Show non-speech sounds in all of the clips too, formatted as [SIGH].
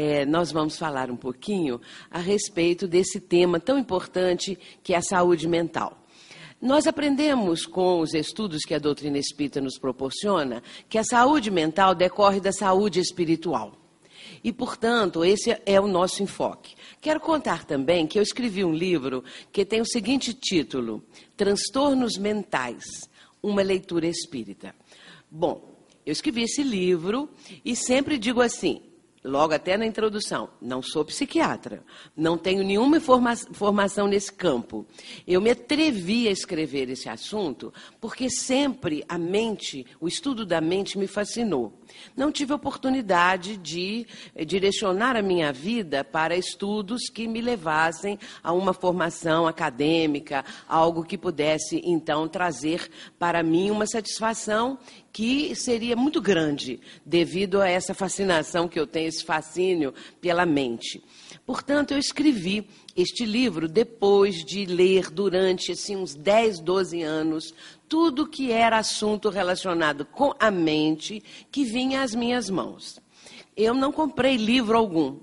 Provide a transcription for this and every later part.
é, nós vamos falar um pouquinho a respeito desse tema tão importante que é a saúde mental. Nós aprendemos com os estudos que a doutrina espírita nos proporciona que a saúde mental decorre da saúde espiritual. E, portanto, esse é o nosso enfoque. Quero contar também que eu escrevi um livro que tem o seguinte título: Transtornos Mentais Uma Leitura Espírita. Bom, eu escrevi esse livro e sempre digo assim: logo até na introdução, não sou psiquiatra, não tenho nenhuma forma formação nesse campo. Eu me atrevi a escrever esse assunto porque sempre a mente, o estudo da mente me fascinou. Não tive oportunidade de eh, direcionar a minha vida para estudos que me levassem a uma formação acadêmica, algo que pudesse então trazer para mim uma satisfação que seria muito grande devido a essa fascinação que eu tenho, esse fascínio pela mente. Portanto, eu escrevi este livro depois de ler durante assim, uns 10, 12 anos tudo que era assunto relacionado com a mente que vinha às minhas mãos. Eu não comprei livro algum,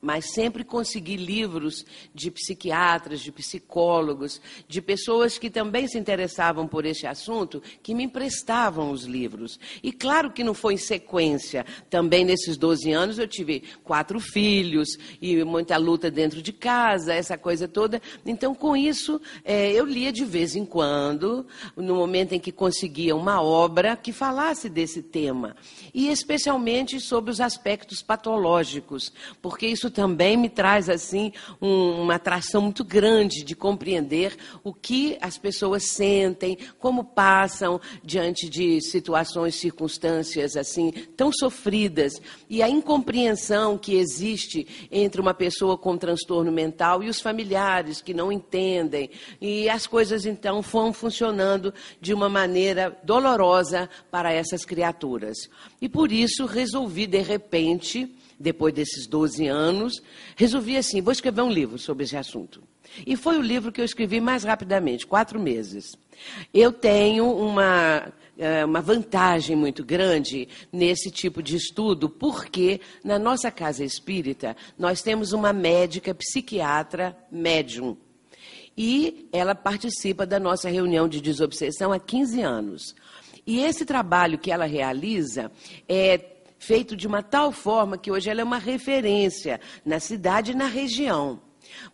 mas sempre consegui livros de psiquiatras, de psicólogos, de pessoas que também se interessavam por este assunto, que me emprestavam os livros. E claro que não foi em sequência. Também nesses 12 anos eu tive quatro filhos e muita luta dentro de casa, essa coisa toda. Então, com isso, é, eu lia de vez em quando, no momento em que conseguia uma obra que falasse desse tema. E especialmente sobre os aspectos patológicos, porque isso também me traz assim um, uma atração muito grande de compreender o que as pessoas sentem, como passam diante de situações, circunstâncias assim tão sofridas e a incompreensão que existe entre uma pessoa com transtorno mental e os familiares que não entendem e as coisas então vão funcionando de uma maneira dolorosa para essas criaturas. E por isso resolvi de repente depois desses 12 anos, resolvi assim: vou escrever um livro sobre esse assunto. E foi o livro que eu escrevi mais rapidamente, quatro meses. Eu tenho uma, é, uma vantagem muito grande nesse tipo de estudo, porque na nossa casa espírita nós temos uma médica psiquiatra médium. E ela participa da nossa reunião de desobsessão há 15 anos. E esse trabalho que ela realiza é feito de uma tal forma que hoje ela é uma referência na cidade e na região.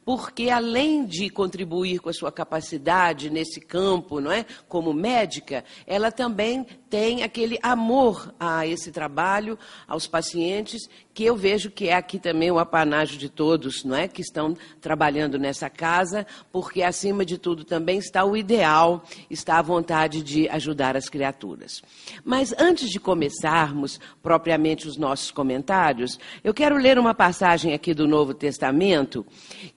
Porque além de contribuir com a sua capacidade nesse campo, não é, como médica, ela também tem aquele amor a esse trabalho, aos pacientes, que eu vejo que é aqui também o apanágio de todos, não é, que estão trabalhando nessa casa, porque acima de tudo também está o ideal, está a vontade de ajudar as criaturas. Mas antes de começarmos propriamente os nossos comentários, eu quero ler uma passagem aqui do Novo Testamento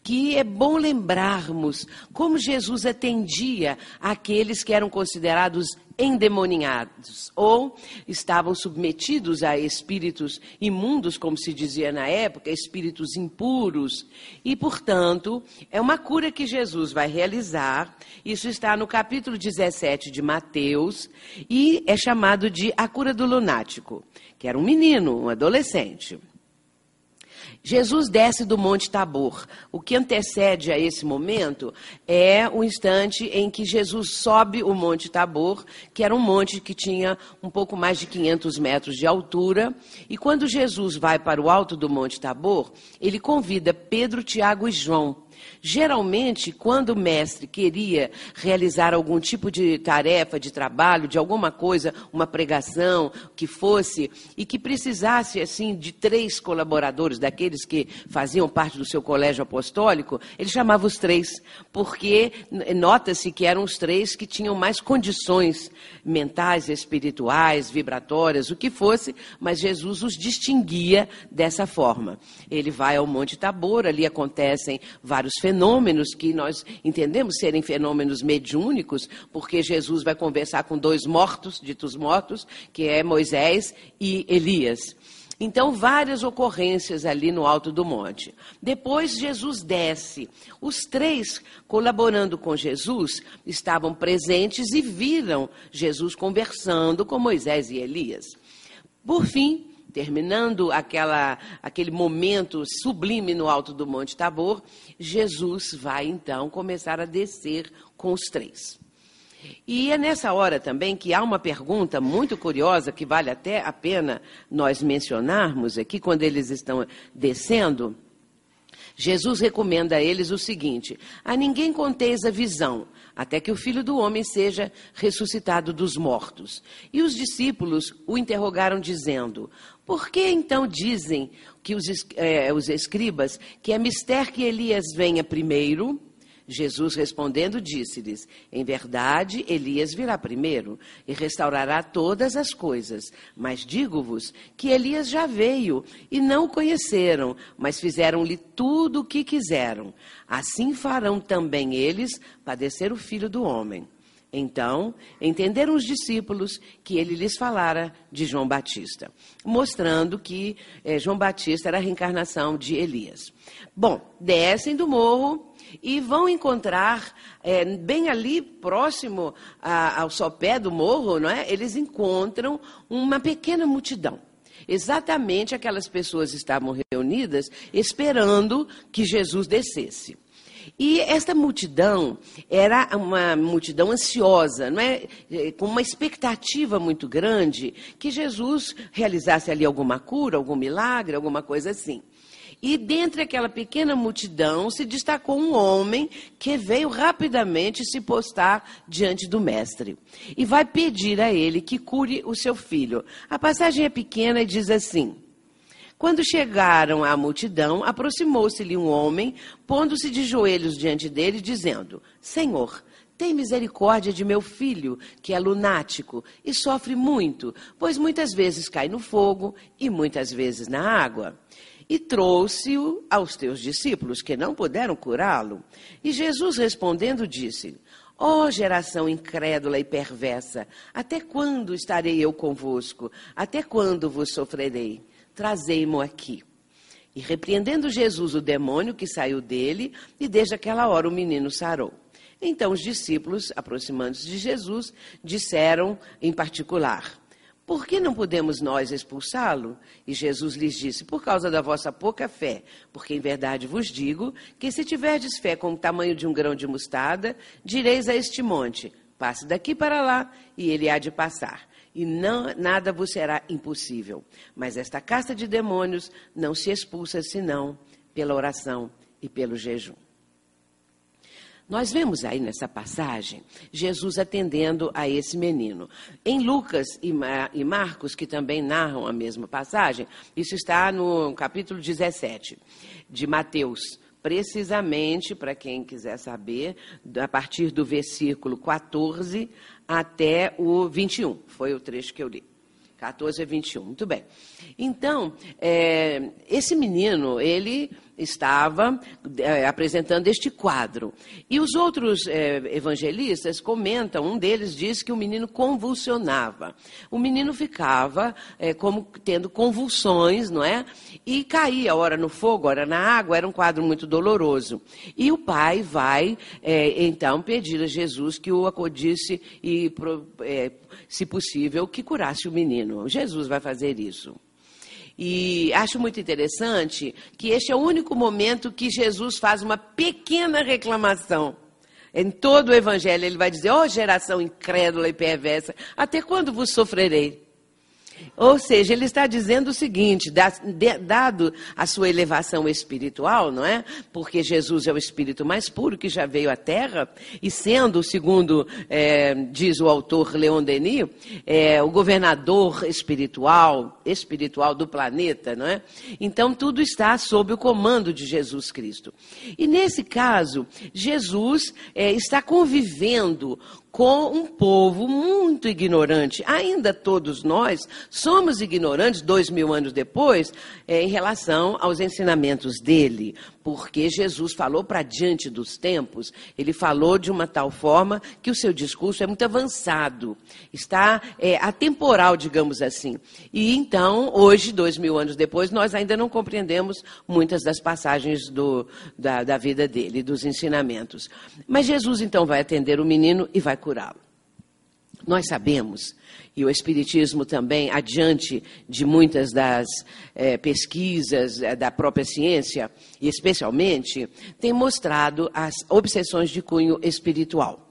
que é bom lembrarmos como Jesus atendia aqueles que eram considerados endemoninhados ou estavam submetidos a espíritos imundos, como se dizia na época, espíritos impuros. E, portanto, é uma cura que Jesus vai realizar. Isso está no capítulo 17 de Mateus e é chamado de a cura do lunático, que era um menino, um adolescente. Jesus desce do Monte Tabor. O que antecede a esse momento é o instante em que Jesus sobe o Monte Tabor, que era um monte que tinha um pouco mais de 500 metros de altura. E quando Jesus vai para o alto do Monte Tabor, ele convida Pedro, Tiago e João Geralmente, quando o mestre queria realizar algum tipo de tarefa, de trabalho, de alguma coisa, uma pregação, que fosse, e que precisasse, assim, de três colaboradores, daqueles que faziam parte do seu colégio apostólico, ele chamava os três, porque nota-se que eram os três que tinham mais condições mentais, espirituais, vibratórias, o que fosse, mas Jesus os distinguia dessa forma. Ele vai ao Monte Tabor, ali acontecem vários fenômenos que nós entendemos serem fenômenos mediúnicos, porque Jesus vai conversar com dois mortos, ditos mortos, que é Moisés e Elias. Então, várias ocorrências ali no alto do monte. Depois, Jesus desce. Os três, colaborando com Jesus, estavam presentes e viram Jesus conversando com Moisés e Elias. Por fim, terminando aquela, aquele momento sublime no alto do Monte Tabor, Jesus vai então começar a descer com os três. E é nessa hora também que há uma pergunta muito curiosa que vale até a pena nós mencionarmos aqui quando eles estão descendo. Jesus recomenda a eles o seguinte: A ninguém conteis a visão, até que o filho do homem seja ressuscitado dos mortos. E os discípulos o interrogaram, dizendo: Por que então dizem que os, é, os escribas que é mister que Elias venha primeiro? Jesus respondendo disse-lhes: Em verdade, Elias virá primeiro e restaurará todas as coisas. Mas digo-vos que Elias já veio e não o conheceram, mas fizeram-lhe tudo o que quiseram. Assim farão também eles padecer o filho do homem. Então, entenderam os discípulos que ele lhes falara de João Batista, mostrando que eh, João Batista era a reencarnação de Elias. Bom, descem do morro e vão encontrar, é, bem ali próximo a, ao sopé do morro, não é? eles encontram uma pequena multidão. Exatamente aquelas pessoas estavam reunidas esperando que Jesus descesse. E esta multidão era uma multidão ansiosa, não é? é? com uma expectativa muito grande que Jesus realizasse ali alguma cura, algum milagre, alguma coisa assim. E dentre aquela pequena multidão se destacou um homem que veio rapidamente se postar diante do mestre. E vai pedir a ele que cure o seu filho. A passagem é pequena e diz assim: Quando chegaram à multidão, aproximou-se-lhe um homem, pondo-se de joelhos diante dele, dizendo: Senhor, tem misericórdia de meu filho, que é lunático e sofre muito, pois muitas vezes cai no fogo e muitas vezes na água e trouxe-o aos teus discípulos, que não puderam curá-lo. E Jesus respondendo disse: Ó oh, geração incrédula e perversa, até quando estarei eu convosco? Até quando vos sofrerei? Trazei-mo aqui. E repreendendo Jesus o demônio que saiu dele, e desde aquela hora o menino sarou. Então os discípulos, aproximando-se de Jesus, disseram em particular: por que não podemos nós expulsá-lo? E Jesus lhes disse: Por causa da vossa pouca fé. Porque em verdade vos digo que se tiverdes fé com o tamanho de um grão de mostarda, direis a este monte: Passe daqui para lá, e ele há de passar. E não, nada vos será impossível. Mas esta casta de demônios não se expulsa senão pela oração e pelo jejum. Nós vemos aí nessa passagem Jesus atendendo a esse menino. Em Lucas e, Marcos, que também narram a mesma passagem, isso está no capítulo 17 de Mateus. Precisamente, para quem quiser saber, a partir do versículo 14 até o 21. Foi o trecho que eu li. 14 a 21. Muito bem. Então, é, esse menino, ele estava é, apresentando este quadro. E os outros é, evangelistas comentam, um deles diz que o menino convulsionava. O menino ficava é, como tendo convulsões, não é? E caía, ora no fogo, ora na água, era um quadro muito doloroso. E o pai vai, é, então, pedir a Jesus que o acudisse e, é, se possível, que curasse o menino. Jesus vai fazer isso. E acho muito interessante que este é o único momento que Jesus faz uma pequena reclamação. Em todo o Evangelho, ele vai dizer: Ó oh, geração incrédula e perversa, até quando vos sofrerei? Ou seja, ele está dizendo o seguinte: dado a sua elevação espiritual, não é? Porque Jesus é o espírito mais puro que já veio à Terra, e sendo, segundo é, diz o autor Leon Denis, é, o governador espiritual, espiritual do planeta, não é? Então tudo está sob o comando de Jesus Cristo. E nesse caso, Jesus é, está convivendo com um povo muito ignorante. Ainda todos nós somos ignorantes, dois mil anos depois, é, em relação aos ensinamentos dele porque Jesus falou para diante dos tempos, ele falou de uma tal forma que o seu discurso é muito avançado, está é, atemporal, digamos assim. E então, hoje, dois mil anos depois, nós ainda não compreendemos muitas das passagens do, da, da vida dele, dos ensinamentos. Mas Jesus então vai atender o menino e vai curá-lo. Nós sabemos, e o Espiritismo também, adiante de muitas das é, pesquisas é, da própria ciência, e especialmente, tem mostrado as obsessões de cunho espiritual.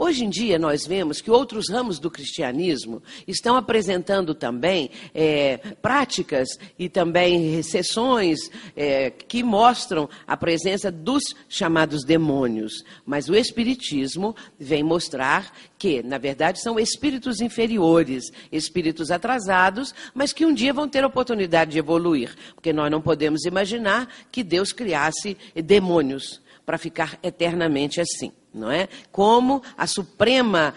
Hoje em dia, nós vemos que outros ramos do cristianismo estão apresentando também é, práticas e também sessões é, que mostram a presença dos chamados demônios. Mas o Espiritismo vem mostrar que, na verdade, são espíritos inferiores, espíritos atrasados, mas que um dia vão ter a oportunidade de evoluir. Porque nós não podemos imaginar que Deus criasse demônios para ficar eternamente assim não é? Como a suprema,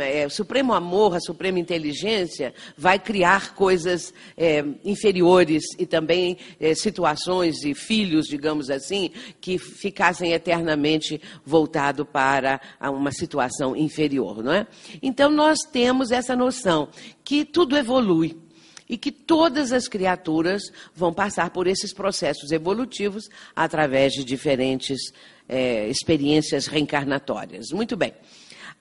é, o supremo amor, a suprema inteligência vai criar coisas é, inferiores e também é, situações e filhos, digamos assim, que ficassem eternamente voltados para uma situação inferior, não é? Então nós temos essa noção que tudo evolui e que todas as criaturas vão passar por esses processos evolutivos através de diferentes é, experiências reencarnatórias. Muito bem.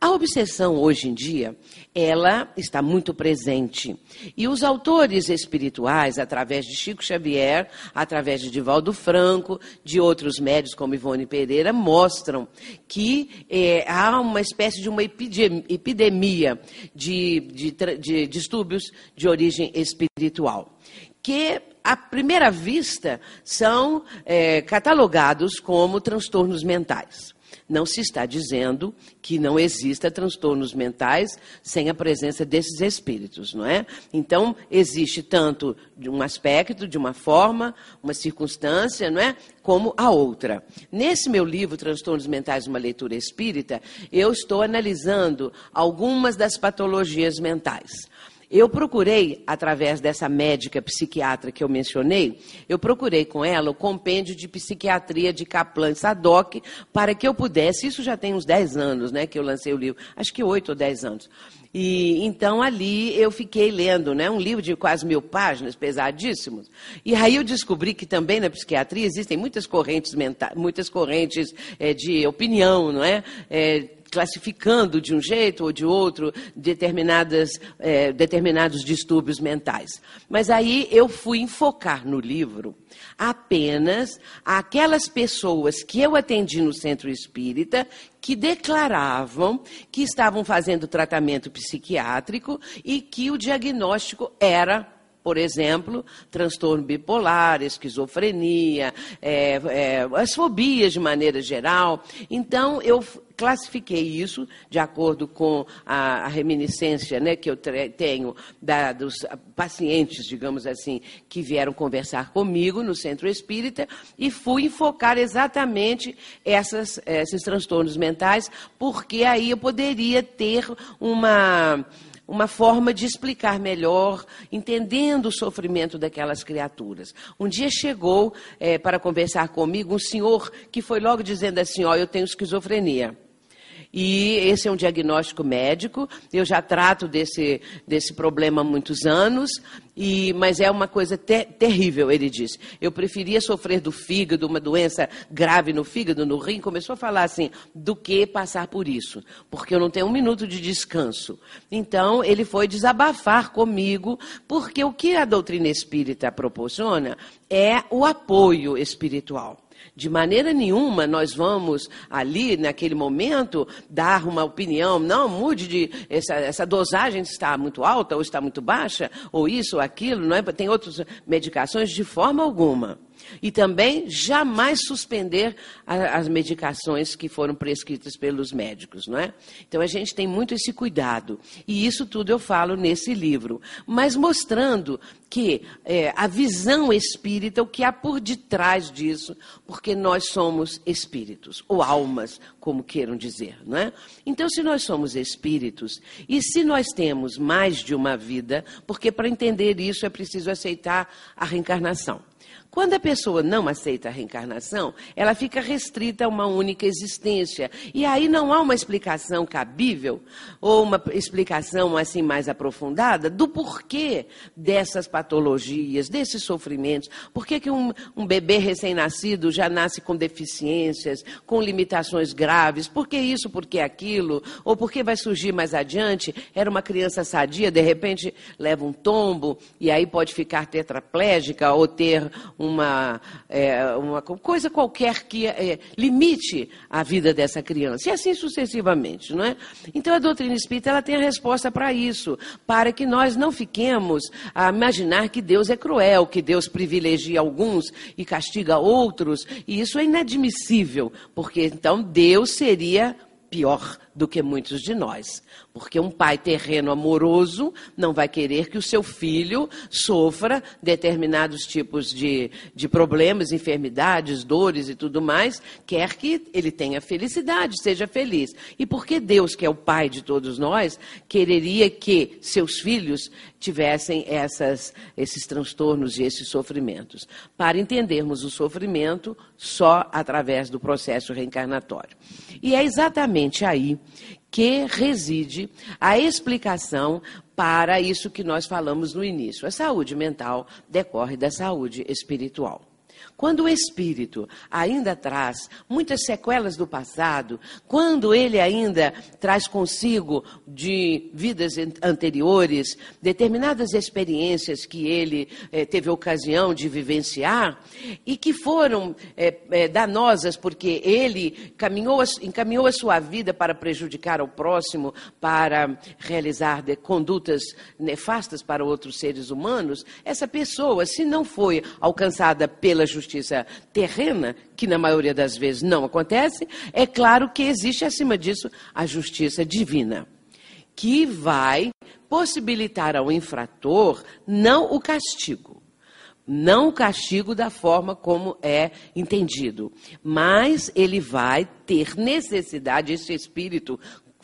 A obsessão hoje em dia, ela está muito presente. E os autores espirituais, através de Chico Xavier, através de Divaldo Franco, de outros médios como Ivone Pereira, mostram que é, há uma espécie de uma epidemia de, de, de distúrbios de origem espiritual. Que à primeira vista, são é, catalogados como transtornos mentais. Não se está dizendo que não exista transtornos mentais sem a presença desses espíritos, não é? Então, existe tanto de um aspecto, de uma forma, uma circunstância, não é? Como a outra. Nesse meu livro, Transtornos Mentais, uma leitura espírita, eu estou analisando algumas das patologias mentais. Eu procurei, através dessa médica psiquiatra que eu mencionei, eu procurei com ela o compêndio de psiquiatria de Kaplan Sadoc para que eu pudesse, isso já tem uns 10 anos, né, que eu lancei o livro, acho que 8 ou 10 anos. E então ali eu fiquei lendo, né, um livro de quase mil páginas, pesadíssimos. E aí eu descobri que também na psiquiatria existem muitas correntes mentais, muitas correntes é, de opinião, não é? é classificando de um jeito ou de outro determinadas, é, determinados distúrbios mentais. Mas aí eu fui enfocar no livro apenas aquelas pessoas que eu atendi no centro espírita que declaravam que estavam fazendo tratamento psiquiátrico e que o diagnóstico era por exemplo, transtorno bipolar, esquizofrenia, é, é, as fobias de maneira geral. Então, eu classifiquei isso de acordo com a, a reminiscência né, que eu tenho da, dos pacientes, digamos assim, que vieram conversar comigo no centro espírita e fui enfocar exatamente essas, esses transtornos mentais, porque aí eu poderia ter uma uma forma de explicar melhor, entendendo o sofrimento daquelas criaturas. Um dia chegou é, para conversar comigo um senhor que foi logo dizendo assim: Ó, eu tenho esquizofrenia. E esse é um diagnóstico médico. Eu já trato desse, desse problema há muitos anos, e, mas é uma coisa ter, terrível, ele disse. Eu preferia sofrer do fígado, uma doença grave no fígado, no rim. Começou a falar assim, do que passar por isso, porque eu não tenho um minuto de descanso. Então, ele foi desabafar comigo, porque o que a doutrina espírita proporciona é o apoio espiritual. De maneira nenhuma nós vamos ali, naquele momento, dar uma opinião. Não, mude de. Essa, essa dosagem está muito alta ou está muito baixa, ou isso ou aquilo, não é? Tem outras medicações, de forma alguma. E também jamais suspender a, as medicações que foram prescritas pelos médicos, não é? Então a gente tem muito esse cuidado. E isso tudo eu falo nesse livro. Mas mostrando que é, a visão espírita, o que há por detrás disso, porque nós somos espíritos, ou almas, como queiram dizer, não é? Então, se nós somos espíritos, e se nós temos mais de uma vida, porque para entender isso é preciso aceitar a reencarnação. Quando a pessoa não aceita a reencarnação, ela fica restrita a uma única existência. E aí não há uma explicação cabível, ou uma explicação assim mais aprofundada, do porquê dessas patologias, desses sofrimentos. Por que, um, um bebê recém-nascido já nasce com deficiências, com limitações graves? Por que isso, por que aquilo? Ou por que vai surgir mais adiante? Era uma criança sadia, de repente leva um tombo, e aí pode ficar tetraplégica ou ter uma, é, uma coisa qualquer que é, limite a vida dessa criança, e assim sucessivamente, não é? Então a doutrina espírita ela tem a resposta para isso, para que nós não fiquemos a imaginar que Deus é cruel, que Deus privilegia alguns e castiga outros, e isso é inadmissível, porque então Deus seria pior do que muitos de nós. Porque um pai terreno amoroso não vai querer que o seu filho sofra determinados tipos de, de problemas, enfermidades, dores e tudo mais. Quer que ele tenha felicidade, seja feliz. E porque Deus, que é o pai de todos nós, quereria que seus filhos tivessem essas, esses transtornos e esses sofrimentos? Para entendermos o sofrimento só através do processo reencarnatório. E é exatamente aí que reside a explicação para isso que nós falamos no início. A saúde mental decorre da saúde espiritual. Quando o espírito ainda traz muitas sequelas do passado, quando ele ainda traz consigo de vidas anteriores determinadas experiências que ele eh, teve ocasião de vivenciar e que foram eh, eh, danosas porque ele caminhou, encaminhou a sua vida para prejudicar ao próximo, para realizar condutas nefastas para outros seres humanos, essa pessoa, se não foi alcançada pela justiça, justiça terrena, que na maioria das vezes não acontece, é claro que existe acima disso a justiça divina, que vai possibilitar ao infrator não o castigo, não o castigo da forma como é entendido, mas ele vai ter necessidade, esse espírito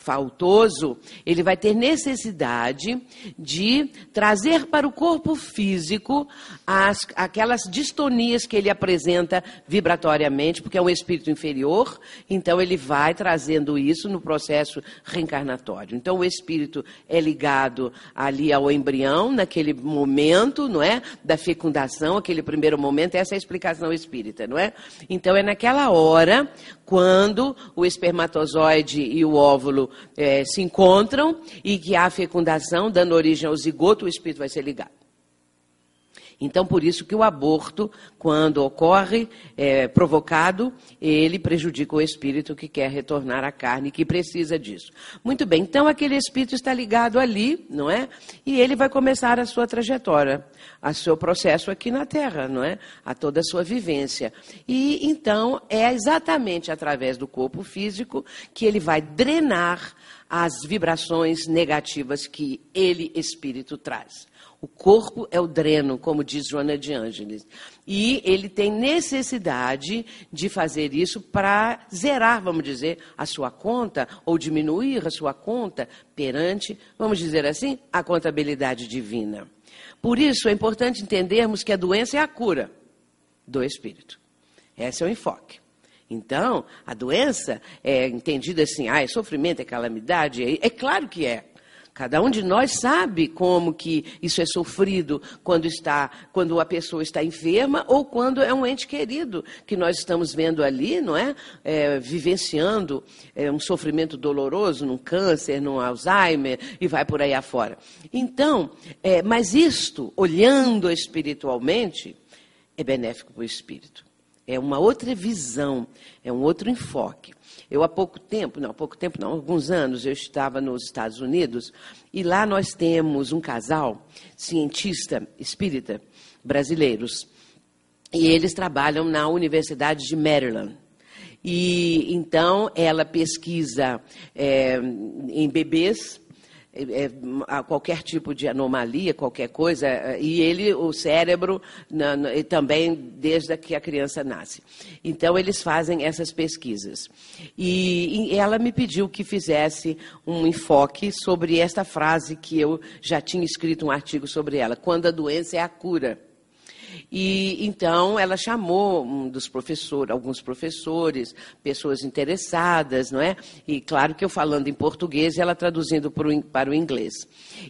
faltoso, ele vai ter necessidade de trazer para o corpo físico as, aquelas distonias que ele apresenta vibratoriamente, porque é um espírito inferior, então ele vai trazendo isso no processo reencarnatório. Então o espírito é ligado ali ao embrião, naquele momento, não é? Da fecundação, aquele primeiro momento, essa é a explicação espírita, não é? Então é naquela hora, quando o espermatozoide e o óvulo é, se encontram e que há fecundação, dando origem ao zigoto, o espírito vai ser ligado. Então, por isso que o aborto, quando ocorre é, provocado, ele prejudica o espírito que quer retornar à carne, que precisa disso. Muito bem, então aquele espírito está ligado ali, não é? E ele vai começar a sua trajetória, a seu processo aqui na Terra, não é? A toda a sua vivência. E então é exatamente através do corpo físico que ele vai drenar as vibrações negativas que ele, espírito, traz. O corpo é o dreno, como diz Joana de Ângeles. E ele tem necessidade de fazer isso para zerar, vamos dizer, a sua conta, ou diminuir a sua conta perante, vamos dizer assim, a contabilidade divina. Por isso é importante entendermos que a doença é a cura do espírito. Esse é o enfoque. Então, a doença é entendida assim, ah, é sofrimento, é calamidade, é, é claro que é. Cada um de nós sabe como que isso é sofrido quando está, quando a pessoa está enferma ou quando é um ente querido que nós estamos vendo ali, não é? é vivenciando é, um sofrimento doloroso, num câncer, num Alzheimer e vai por aí afora. Então, é, mas isto, olhando espiritualmente, é benéfico para o espírito. É uma outra visão, é um outro enfoque. Eu há pouco tempo, não, há pouco tempo não, alguns anos, eu estava nos Estados Unidos e lá nós temos um casal cientista espírita brasileiros e eles trabalham na Universidade de Maryland. E então ela pesquisa é, em bebês é, é qualquer tipo de anomalia, qualquer coisa, é, e ele, o cérebro, na, na, também desde que a criança nasce. Então, eles fazem essas pesquisas. E, e ela me pediu que fizesse um enfoque sobre esta frase que eu já tinha escrito um artigo sobre ela: quando a doença é a cura. E então ela chamou um dos professores, alguns professores, pessoas interessadas, não é? E claro que eu falando em português ela traduzindo para o inglês.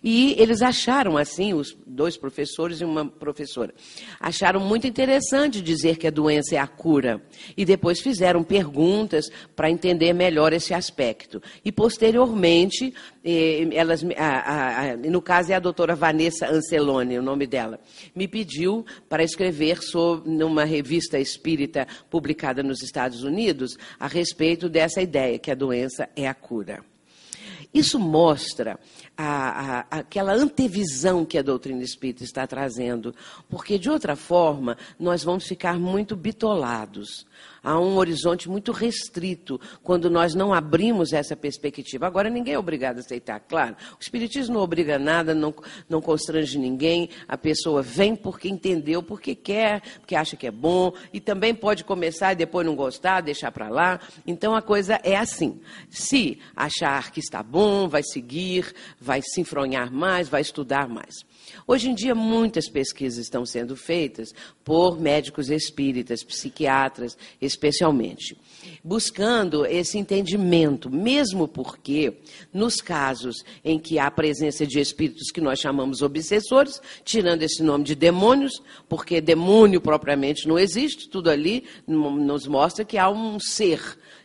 E eles acharam assim, os dois professores e uma professora, acharam muito interessante dizer que a doença é a cura. E depois fizeram perguntas para entender melhor esse aspecto. E posteriormente, eh, elas, a, a, no caso é a doutora Vanessa Ancelone, o nome dela, me pediu para escrever sobre, numa revista espírita publicada nos Estados Unidos a respeito dessa ideia, que a doença é a cura. Isso mostra a, a, aquela antevisão que a doutrina espírita está trazendo, porque de outra forma nós vamos ficar muito bitolados há um horizonte muito restrito quando nós não abrimos essa perspectiva. Agora, ninguém é obrigado a aceitar, claro. O Espiritismo não obriga nada, não, não constrange ninguém. A pessoa vem porque entendeu, porque quer, porque acha que é bom, e também pode começar e depois não gostar, deixar para lá. Então, a coisa é assim. Se achar que está bom, vai seguir, vai se enfronhar mais, vai estudar mais. Hoje em dia, muitas pesquisas estão sendo feitas por médicos espíritas, psiquiatras, especialmente, buscando esse entendimento, mesmo porque, nos casos em que há presença de espíritos que nós chamamos obsessores, tirando esse nome de demônios, porque demônio propriamente não existe, tudo ali nos mostra que há um ser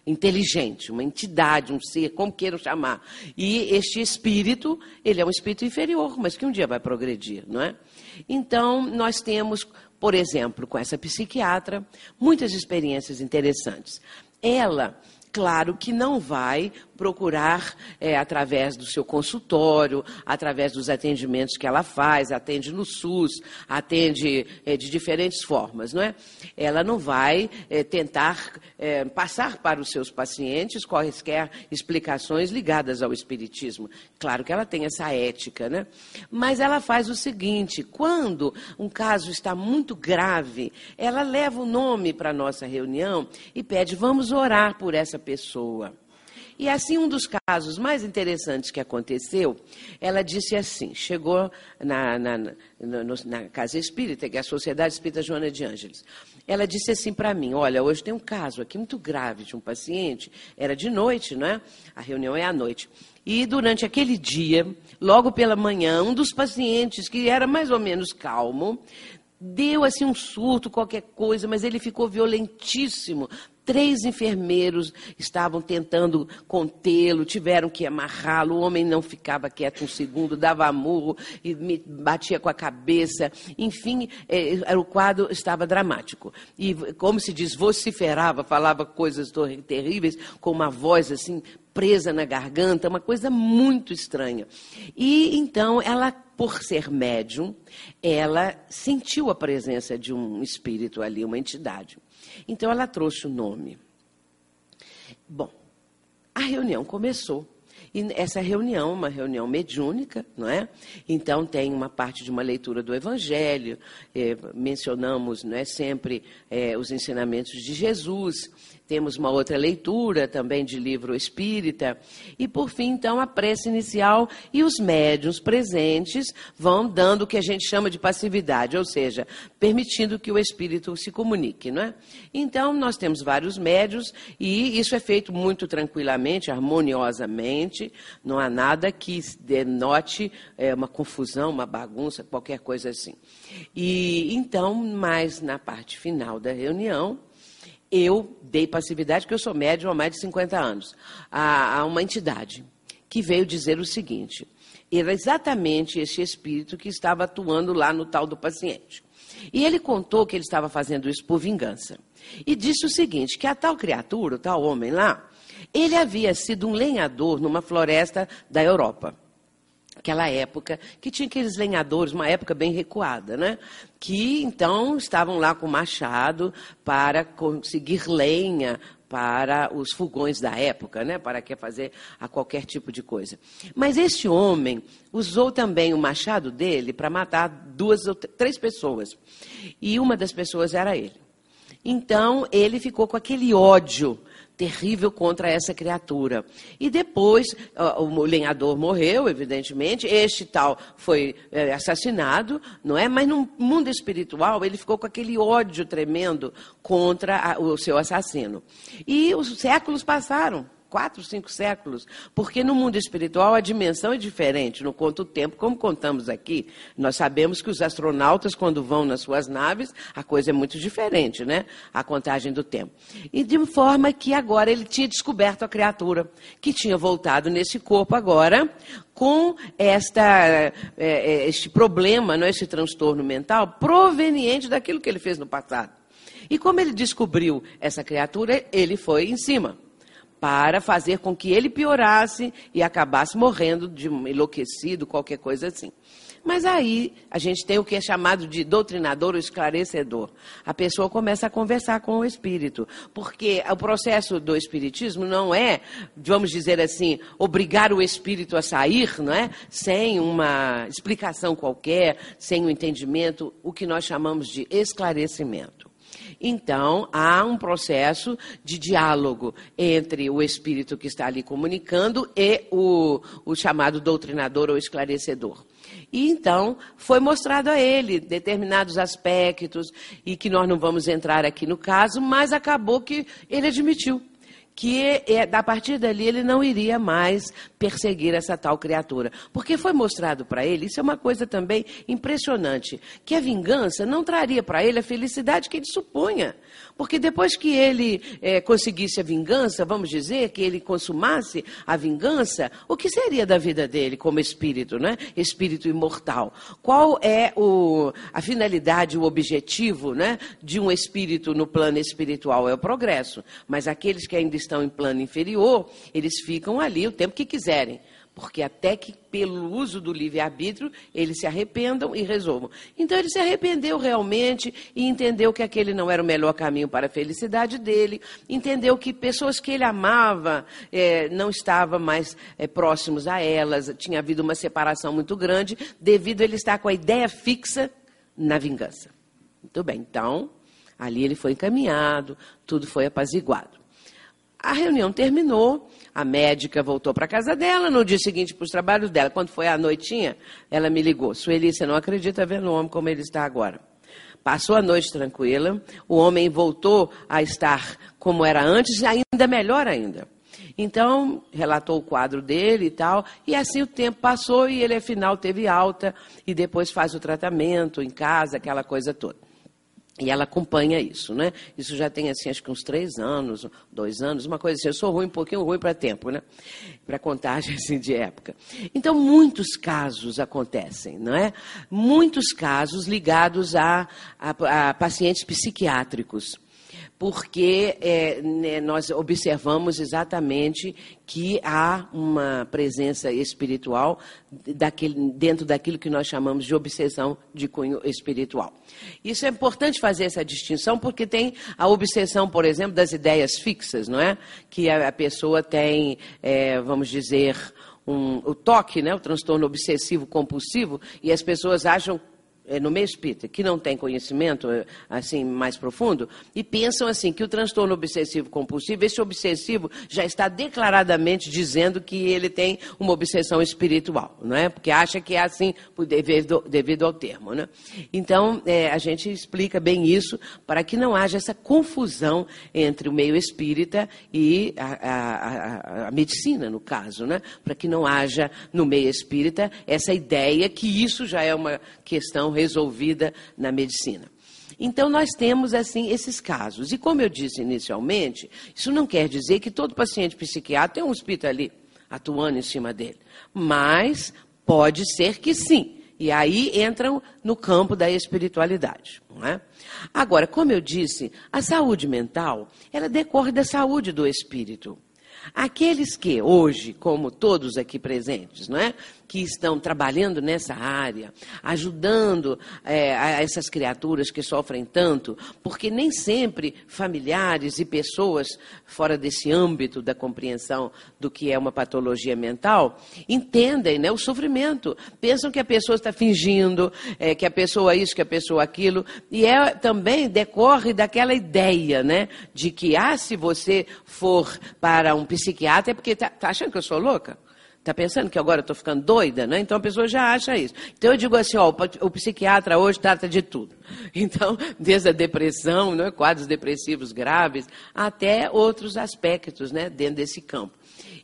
inteligente, uma entidade, um ser, como queiram chamar. E este espírito, ele é um espírito inferior, mas que um dia vai progredir, não é? Então, nós temos, por exemplo, com essa psiquiatra, muitas experiências interessantes. Ela, claro que não vai procurar é, através do seu consultório, através dos atendimentos que ela faz, atende no SUS, atende é, de diferentes formas, não é? Ela não vai é, tentar é, passar para os seus pacientes quaisquer explicações ligadas ao espiritismo. Claro que ela tem essa ética, né? Mas ela faz o seguinte: quando um caso está muito grave, ela leva o nome para a nossa reunião e pede: vamos orar por essa pessoa. E assim, um dos casos mais interessantes que aconteceu, ela disse assim: chegou na, na, na, na Casa Espírita, que é a Sociedade Espírita Joana de Ângeles. Ela disse assim para mim: Olha, hoje tem um caso aqui muito grave de um paciente, era de noite, não é? A reunião é à noite. E durante aquele dia, logo pela manhã, um dos pacientes, que era mais ou menos calmo, deu assim um surto, qualquer coisa, mas ele ficou violentíssimo, Três enfermeiros estavam tentando contê-lo, tiveram que amarrá-lo. O homem não ficava quieto um segundo, dava murro e batia com a cabeça. Enfim, é, o quadro estava dramático. E, como se diz, vociferava, falava coisas terríveis, com uma voz assim presa na garganta, uma coisa muito estranha. E então ela, por ser médium, ela sentiu a presença de um espírito ali, uma entidade. Então ela trouxe o nome. Bom, a reunião começou. E essa reunião, uma reunião mediúnica, não é? Então tem uma parte de uma leitura do Evangelho, eh, mencionamos, não é sempre eh, os ensinamentos de Jesus. Temos uma outra leitura também de livro espírita. E, por fim, então, a prece inicial e os médios presentes vão dando o que a gente chama de passividade, ou seja, permitindo que o espírito se comunique, não é? Então, nós temos vários médios e isso é feito muito tranquilamente, harmoniosamente, não há nada que denote é, uma confusão, uma bagunça, qualquer coisa assim. E então, mais na parte final da reunião, eu dei passividade, porque eu sou médium há mais de 50 anos, a, a uma entidade que veio dizer o seguinte: era exatamente esse espírito que estava atuando lá no tal do paciente. E ele contou que ele estava fazendo isso por vingança. E disse o seguinte: que a tal criatura, o tal homem lá, ele havia sido um lenhador numa floresta da Europa aquela época, que tinha aqueles lenhadores, uma época bem recuada, né? Que então estavam lá com machado para conseguir lenha para os fogões da época, né? Para que fazer a qualquer tipo de coisa. Mas esse homem usou também o machado dele para matar duas ou três pessoas. E uma das pessoas era ele. Então ele ficou com aquele ódio terrível contra essa criatura. E depois, o lenhador morreu, evidentemente, este tal foi é, assassinado, não é? Mas no mundo espiritual, ele ficou com aquele ódio tremendo contra o seu assassino. E os séculos passaram quatro, cinco séculos, porque no mundo espiritual a dimensão é diferente, não conta o tempo, como contamos aqui. Nós sabemos que os astronautas, quando vão nas suas naves, a coisa é muito diferente, né? A contagem do tempo. E de forma que agora ele tinha descoberto a criatura, que tinha voltado nesse corpo agora, com esta, é, é, este problema, não, é, este transtorno mental, proveniente daquilo que ele fez no passado. E como ele descobriu essa criatura, ele foi em cima para fazer com que ele piorasse e acabasse morrendo de enlouquecido, qualquer coisa assim. Mas aí a gente tem o que é chamado de doutrinador ou esclarecedor. A pessoa começa a conversar com o espírito, porque o processo do espiritismo não é, vamos dizer assim, obrigar o espírito a sair, não é? Sem uma explicação qualquer, sem um entendimento, o que nós chamamos de esclarecimento. Então, há um processo de diálogo entre o espírito que está ali comunicando e o, o chamado doutrinador ou esclarecedor. E então foi mostrado a ele determinados aspectos, e que nós não vamos entrar aqui no caso, mas acabou que ele admitiu que é, a partir dali ele não iria mais perseguir essa tal criatura. Porque foi mostrado para ele, isso é uma coisa também impressionante, que a vingança não traria para ele a felicidade que ele supunha. Porque depois que ele é, conseguisse a vingança, vamos dizer, que ele consumasse a vingança, o que seria da vida dele como espírito, né? Espírito imortal. Qual é o, a finalidade, o objetivo né, de um espírito no plano espiritual? É o progresso. Mas aqueles que ainda estão em plano inferior, eles ficam ali o tempo que quiserem porque até que pelo uso do livre-arbítrio eles se arrependam e resolvam. Então ele se arrependeu realmente e entendeu que aquele não era o melhor caminho para a felicidade dele, entendeu que pessoas que ele amava é, não estavam mais é, próximos a elas, tinha havido uma separação muito grande devido a ele estar com a ideia fixa na vingança. Muito bem, então ali ele foi encaminhado, tudo foi apaziguado. A reunião terminou, a médica voltou para casa dela, no dia seguinte para os trabalhos dela. Quando foi à noitinha, ela me ligou. Sueli, você não acredita vendo o homem como ele está agora. Passou a noite tranquila, o homem voltou a estar como era antes, ainda melhor ainda. Então, relatou o quadro dele e tal, e assim o tempo passou e ele, afinal, teve alta, e depois faz o tratamento em casa, aquela coisa toda. E ela acompanha isso, né? Isso já tem, assim, acho que uns três anos, dois anos, uma coisa assim. Eu sou ruim, um pouquinho ruim para tempo, né? Para contagem, [LAUGHS] assim, de época. Então, muitos casos acontecem, não é? Muitos casos ligados a, a, a pacientes psiquiátricos porque é, né, nós observamos exatamente que há uma presença espiritual daquele, dentro daquilo que nós chamamos de obsessão de cunho espiritual. Isso é importante fazer essa distinção, porque tem a obsessão, por exemplo, das ideias fixas, não é? Que a, a pessoa tem, é, vamos dizer, um, o toque, né, o transtorno obsessivo compulsivo, e as pessoas acham no meio espírita, que não tem conhecimento é, assim mais profundo, e pensam assim que o transtorno obsessivo compulsivo, esse obsessivo já está declaradamente dizendo que ele tem uma obsessão espiritual, não é? Porque acha que é assim devido, devido ao termo, né? Então é, a gente explica bem isso para que não haja essa confusão entre o meio espírita e a, a, a, a medicina, no caso, né? Para que não haja no meio espírita essa ideia que isso já é uma questão resolvida na medicina. Então, nós temos, assim, esses casos. E como eu disse inicialmente, isso não quer dizer que todo paciente psiquiatra tem um espírito ali atuando em cima dele. Mas pode ser que sim. E aí entram no campo da espiritualidade. Não é? Agora, como eu disse, a saúde mental, ela decorre da saúde do espírito. Aqueles que hoje, como todos aqui presentes, não é? Que estão trabalhando nessa área, ajudando é, a essas criaturas que sofrem tanto, porque nem sempre familiares e pessoas fora desse âmbito da compreensão do que é uma patologia mental entendem né, o sofrimento. Pensam que a pessoa está fingindo, é, que a pessoa isso, que a pessoa aquilo, e é também decorre daquela ideia, né, de que ah, se você for para um psiquiatra é porque está tá achando que eu sou louca? Está pensando que agora eu estou ficando doida, né? Então a pessoa já acha isso. Então eu digo assim, ó, o psiquiatra hoje trata de tudo. [LAUGHS] Então, desde a depressão, né, quadros depressivos graves, até outros aspectos, né, dentro desse campo.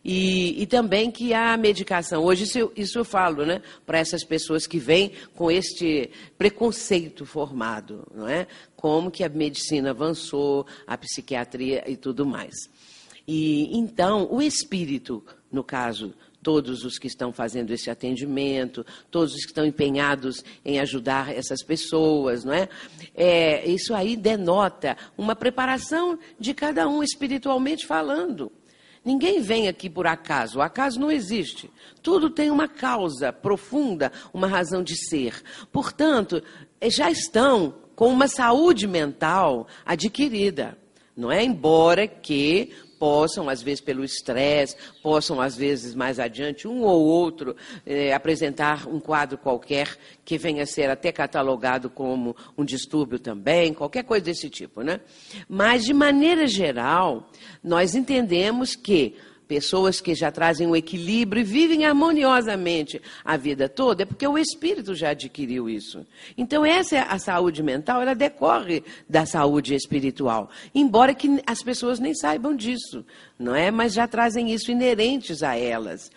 E, e, também que a medicação, hoje isso, isso eu falo, né, para essas pessoas que vêm com este preconceito formado, não é? Como que a medicina avançou, a psiquiatria e tudo mais. E então, o espírito, no caso todos os que estão fazendo esse atendimento, todos os que estão empenhados em ajudar essas pessoas, não é? é isso aí denota uma preparação de cada um espiritualmente falando. Ninguém vem aqui por acaso, o acaso não existe. Tudo tem uma causa profunda, uma razão de ser. Portanto, já estão com uma saúde mental adquirida, não é? Embora que possam, às vezes pelo estresse, possam, às vezes mais adiante, um ou outro eh, apresentar um quadro qualquer que venha a ser até catalogado como um distúrbio também, qualquer coisa desse tipo, né? Mas, de maneira geral, nós entendemos que pessoas que já trazem um equilíbrio e vivem harmoniosamente a vida toda, é porque o espírito já adquiriu isso. Então, essa é a saúde mental, ela decorre da saúde espiritual. Embora que as pessoas nem saibam disso, não é? Mas já trazem isso inerentes a elas.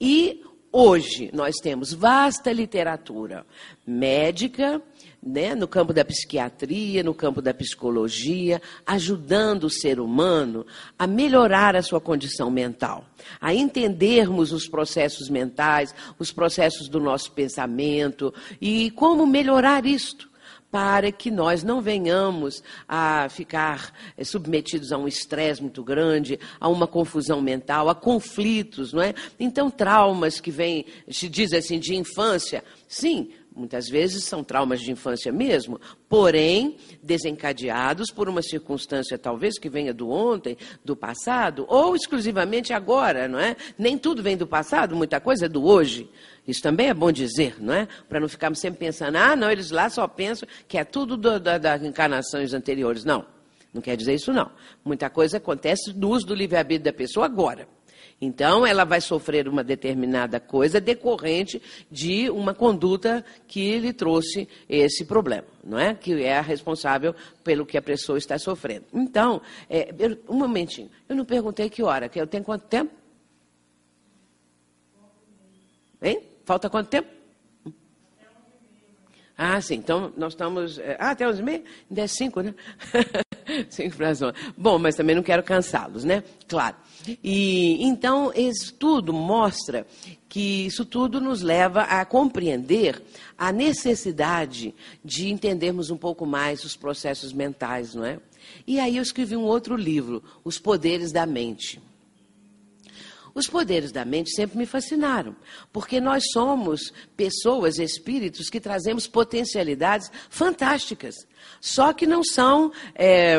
E hoje nós temos vasta literatura médica, né, no campo da psiquiatria, no campo da psicologia, ajudando o ser humano a melhorar a sua condição mental, a entendermos os processos mentais, os processos do nosso pensamento e como melhorar isto para que nós não venhamos a ficar eh, submetidos a um estresse muito grande, a uma confusão mental, a conflitos, não é? Então, traumas que vêm, se diz assim, de infância, sim, Muitas vezes são traumas de infância mesmo, porém desencadeados por uma circunstância talvez que venha do ontem, do passado, ou exclusivamente agora, não é? Nem tudo vem do passado, muita coisa é do hoje. Isso também é bom dizer, não é? Para não ficarmos sempre pensando, ah, não, eles lá só pensam que é tudo do, da, das encarnações anteriores. Não, não quer dizer isso não. Muita coisa acontece no uso do livre-arbítrio da pessoa agora. Então, ela vai sofrer uma determinada coisa decorrente de uma conduta que lhe trouxe esse problema, não é? Que é a responsável pelo que a pessoa está sofrendo. Então, é, um momentinho, eu não perguntei que hora, que eu tenho quanto tempo? Hein? Falta quanto tempo? Ah, sim. Então, nós estamos... É, ah, até 11 e meia? Ainda é 5, né? [LAUGHS] 5 para as 11. Bom, mas também não quero cansá-los, né? Claro. E então isso tudo mostra que isso tudo nos leva a compreender a necessidade de entendermos um pouco mais os processos mentais, não é? E aí eu escrevi um outro livro, Os Poderes da Mente. Os poderes da mente sempre me fascinaram, porque nós somos pessoas, espíritos, que trazemos potencialidades fantásticas, só que não são é,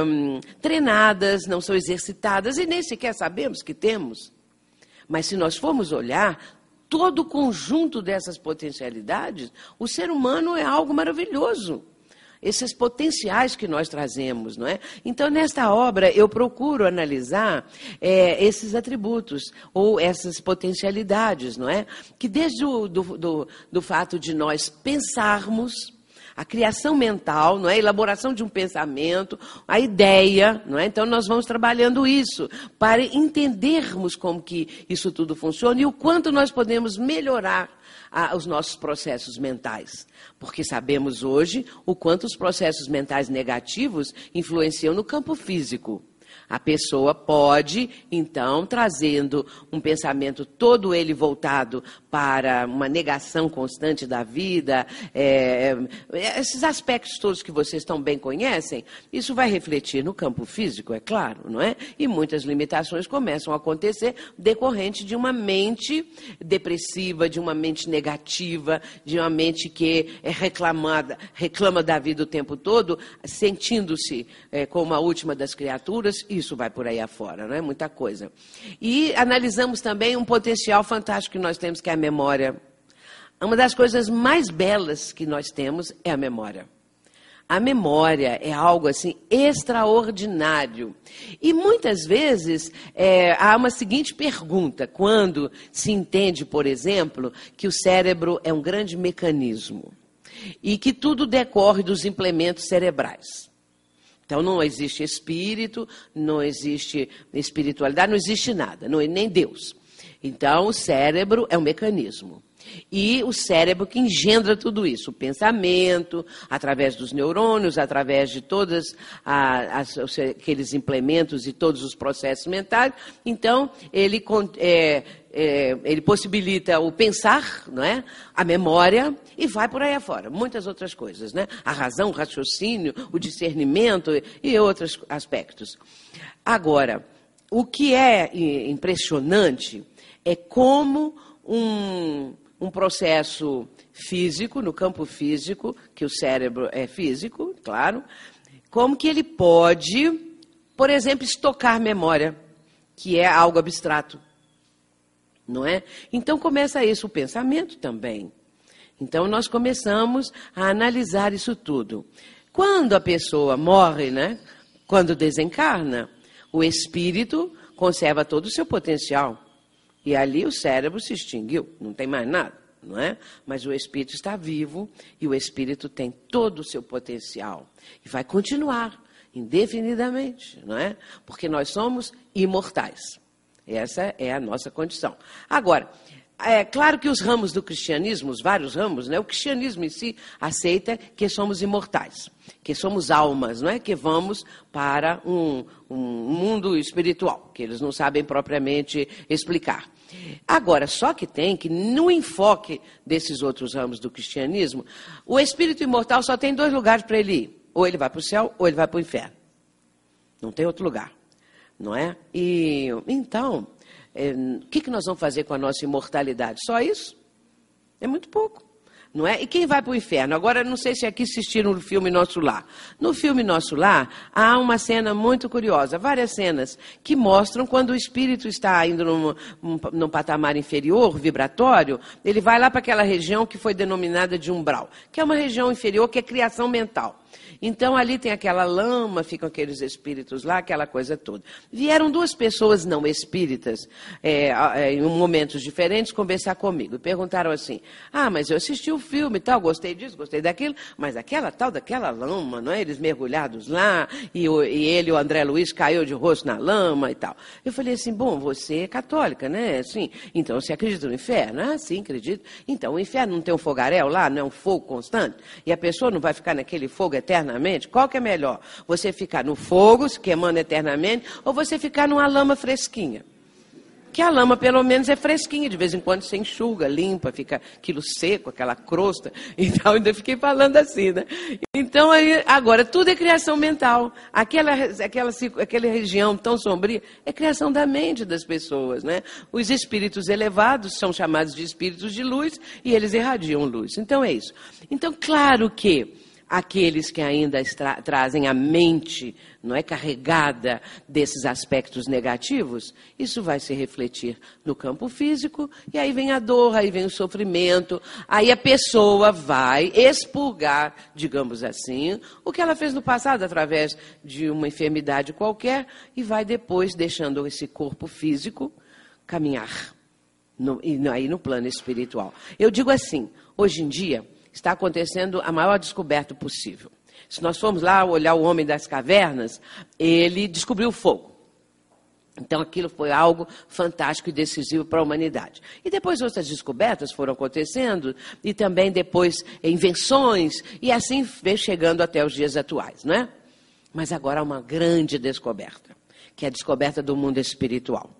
treinadas, não são exercitadas e nem sequer sabemos que temos. Mas se nós formos olhar, todo o conjunto dessas potencialidades, o ser humano é algo maravilhoso esses potenciais que nós trazemos, não é? Então, nesta obra, eu procuro analisar é, esses atributos ou essas potencialidades, não é? Que desde o do, do, do fato de nós pensarmos, a criação mental, não é? A elaboração de um pensamento, a ideia, não é? Então nós vamos trabalhando isso para entendermos como que isso tudo funciona e o quanto nós podemos melhorar os nossos processos mentais. Porque sabemos hoje o quanto os processos mentais negativos influenciam no campo físico. A pessoa pode, então, trazendo um pensamento todo ele voltado para uma negação constante da vida, é, é, esses aspectos todos que vocês tão bem conhecem, isso vai refletir no campo físico, é claro, não é? E muitas limitações começam a acontecer decorrente de uma mente depressiva, de uma mente negativa, de uma mente que é reclamada, reclama da vida o tempo todo, sentindo-se é, como a última das criaturas isso vai por aí afora, não é? Muita coisa. E analisamos também um potencial fantástico que nós temos, que é a memória. Uma das coisas mais belas que nós temos é a memória. A memória é algo assim extraordinário. E muitas vezes é, há uma seguinte pergunta: quando se entende, por exemplo, que o cérebro é um grande mecanismo e que tudo decorre dos implementos cerebrais. Então não existe espírito, não existe espiritualidade, não existe nada, não, é nem Deus. Então o cérebro é um mecanismo. E o cérebro que engendra tudo isso, o pensamento, através dos neurônios, através de todos aqueles implementos e todos os processos mentais. Então, ele, é, é, ele possibilita o pensar, não é? a memória, e vai por aí afora. Muitas outras coisas. Né? A razão, o raciocínio, o discernimento e outros aspectos. Agora, o que é impressionante é como um, um processo físico, no campo físico, que o cérebro é físico, claro, como que ele pode, por exemplo, estocar memória, que é algo abstrato. Não é? Então começa isso, o pensamento também. Então nós começamos a analisar isso tudo. Quando a pessoa morre, né? Quando desencarna, o espírito conserva todo o seu potencial. E ali o cérebro se extinguiu, não tem mais nada, não é? Mas o espírito está vivo e o espírito tem todo o seu potencial e vai continuar indefinidamente, não é? Porque nós somos imortais. Essa é a nossa condição. Agora, é claro que os ramos do cristianismo, os vários ramos, né, o cristianismo em si aceita que somos imortais, que somos almas, não é? Que vamos para um, um mundo espiritual, que eles não sabem propriamente explicar. Agora, só que tem que, no enfoque desses outros ramos do cristianismo, o espírito imortal só tem dois lugares para ele ir. Ou ele vai para o céu, ou ele vai para o inferno. Não tem outro lugar. Não é? E então, é, o que, que nós vamos fazer com a nossa imortalidade? Só isso? É muito pouco não é? E quem vai para o inferno? Agora, não sei se aqui assistiram o filme Nosso Lar. No filme Nosso Lar, há uma cena muito curiosa, várias cenas, que mostram quando o espírito está indo num, num patamar inferior, vibratório, ele vai lá para aquela região que foi denominada de umbral, que é uma região inferior que é criação mental. Então ali tem aquela lama, ficam aqueles espíritos lá, aquela coisa toda. Vieram duas pessoas não espíritas, é, é, em momentos diferentes, conversar comigo. E perguntaram assim: Ah, mas eu assisti o filme e tal, gostei disso, gostei daquilo, mas aquela tal daquela lama, não é? Eles mergulhados lá, e, o, e ele, o André Luiz, caiu de rosto na lama e tal. Eu falei assim: Bom, você é católica, né? Sim. Então você acredita no inferno? Ah, sim, acredito. Então o inferno não tem um fogaréu lá, não é um fogo constante? E a pessoa não vai ficar naquele fogo eterno? Eternamente, qual que é melhor? Você ficar no fogo, se queimando eternamente, ou você ficar numa lama fresquinha? Que a lama, pelo menos, é fresquinha, de vez em quando você enxuga, limpa, fica aquilo seco, aquela crosta. [LAUGHS] Então, ainda fiquei falando assim, né? Então, aí, agora, tudo é criação mental. Aquela, aquela, aquela região tão sombria é criação da mente das pessoas, né? Os espíritos elevados são chamados de espíritos de luz e eles irradiam luz. Então, é isso. Então, claro que aqueles que ainda trazem a mente não é carregada desses aspectos negativos, isso vai se refletir no campo físico e aí vem a dor, aí vem o sofrimento, aí a pessoa vai expurgar, digamos assim, o que ela fez no passado através de uma enfermidade qualquer e vai depois deixando esse corpo físico caminhar no, e aí no plano espiritual. Eu digo assim, hoje em dia está acontecendo a maior descoberta possível. Se nós formos lá olhar o homem das cavernas, ele descobriu o fogo. Então aquilo foi algo fantástico e decisivo para a humanidade. E depois outras descobertas foram acontecendo, e também depois invenções, e assim veio chegando até os dias atuais, não é? Mas agora há uma grande descoberta, que é a descoberta do mundo espiritual.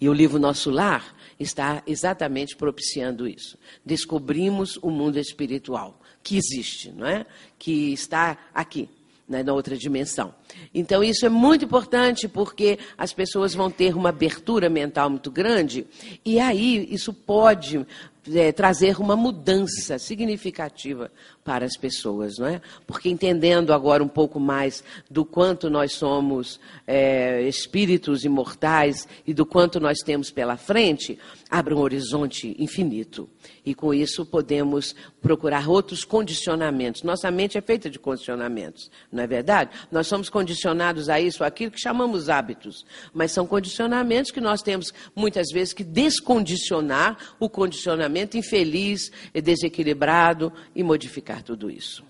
E o livro Nosso Lar está exatamente propiciando isso. Descobrimos o mundo espiritual que existe, não é? Que está aqui, né, na outra dimensão. Então, isso é muito importante porque as pessoas vão ter uma abertura mental muito grande e aí isso pode é, trazer uma mudança significativa para as pessoas, não é? Porque entendendo agora um pouco mais do quanto nós somos é, espíritos imortais e do quanto nós temos pela frente, abre um horizonte infinito. E com isso podemos procurar outros condicionamentos. Nossa mente é feita de condicionamentos, não é verdade? Nós somos condicionados a isso, aquilo que chamamos hábitos, mas são condicionamentos que nós temos muitas vezes que descondicionar o condicionamento infeliz e desequilibrado e modificar tudo isso.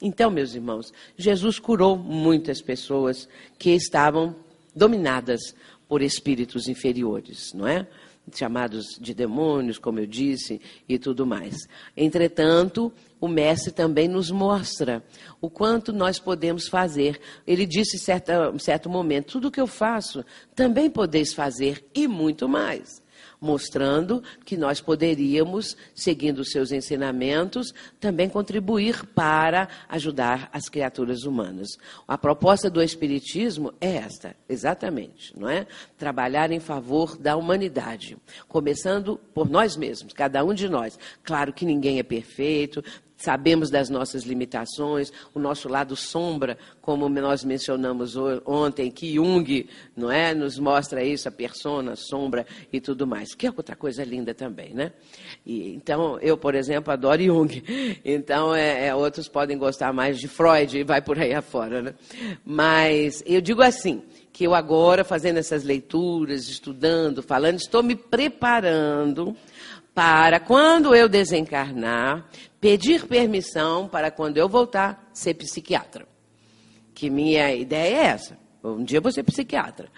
Então, meus irmãos, Jesus curou muitas pessoas que estavam dominadas por espíritos inferiores, não é? Chamados de demônios, como eu disse, e tudo mais. Entretanto, o Mestre também nos mostra o quanto nós podemos fazer. Ele disse em certo, certo momento: tudo o que eu faço, também podeis fazer, e muito mais mostrando que nós poderíamos, seguindo os seus ensinamentos, também contribuir para ajudar as criaturas humanas. A proposta do Espiritismo é esta, exatamente, não é? Trabalhar em favor da humanidade, começando por nós mesmos, cada um de nós. Claro que ninguém é perfeito, sabemos das nossas limitações, o nosso lado sombra, como nós mencionamos ontem, que Jung não é, nos mostra isso, a persona, a sombra e tudo mais, que é outra coisa linda também, né? E, então, eu, por exemplo, adoro Jung, [LAUGHS] então é, é, outros podem gostar mais de Freud e vai por aí afora, né? Mas eu digo assim, que eu agora, fazendo essas leituras, estudando, falando, estou me preparando para quando eu desencarnar, pedir permissão para quando eu voltar ser psiquiatra. Que minha ideia é essa. Um dia eu vou ser psiquiatra.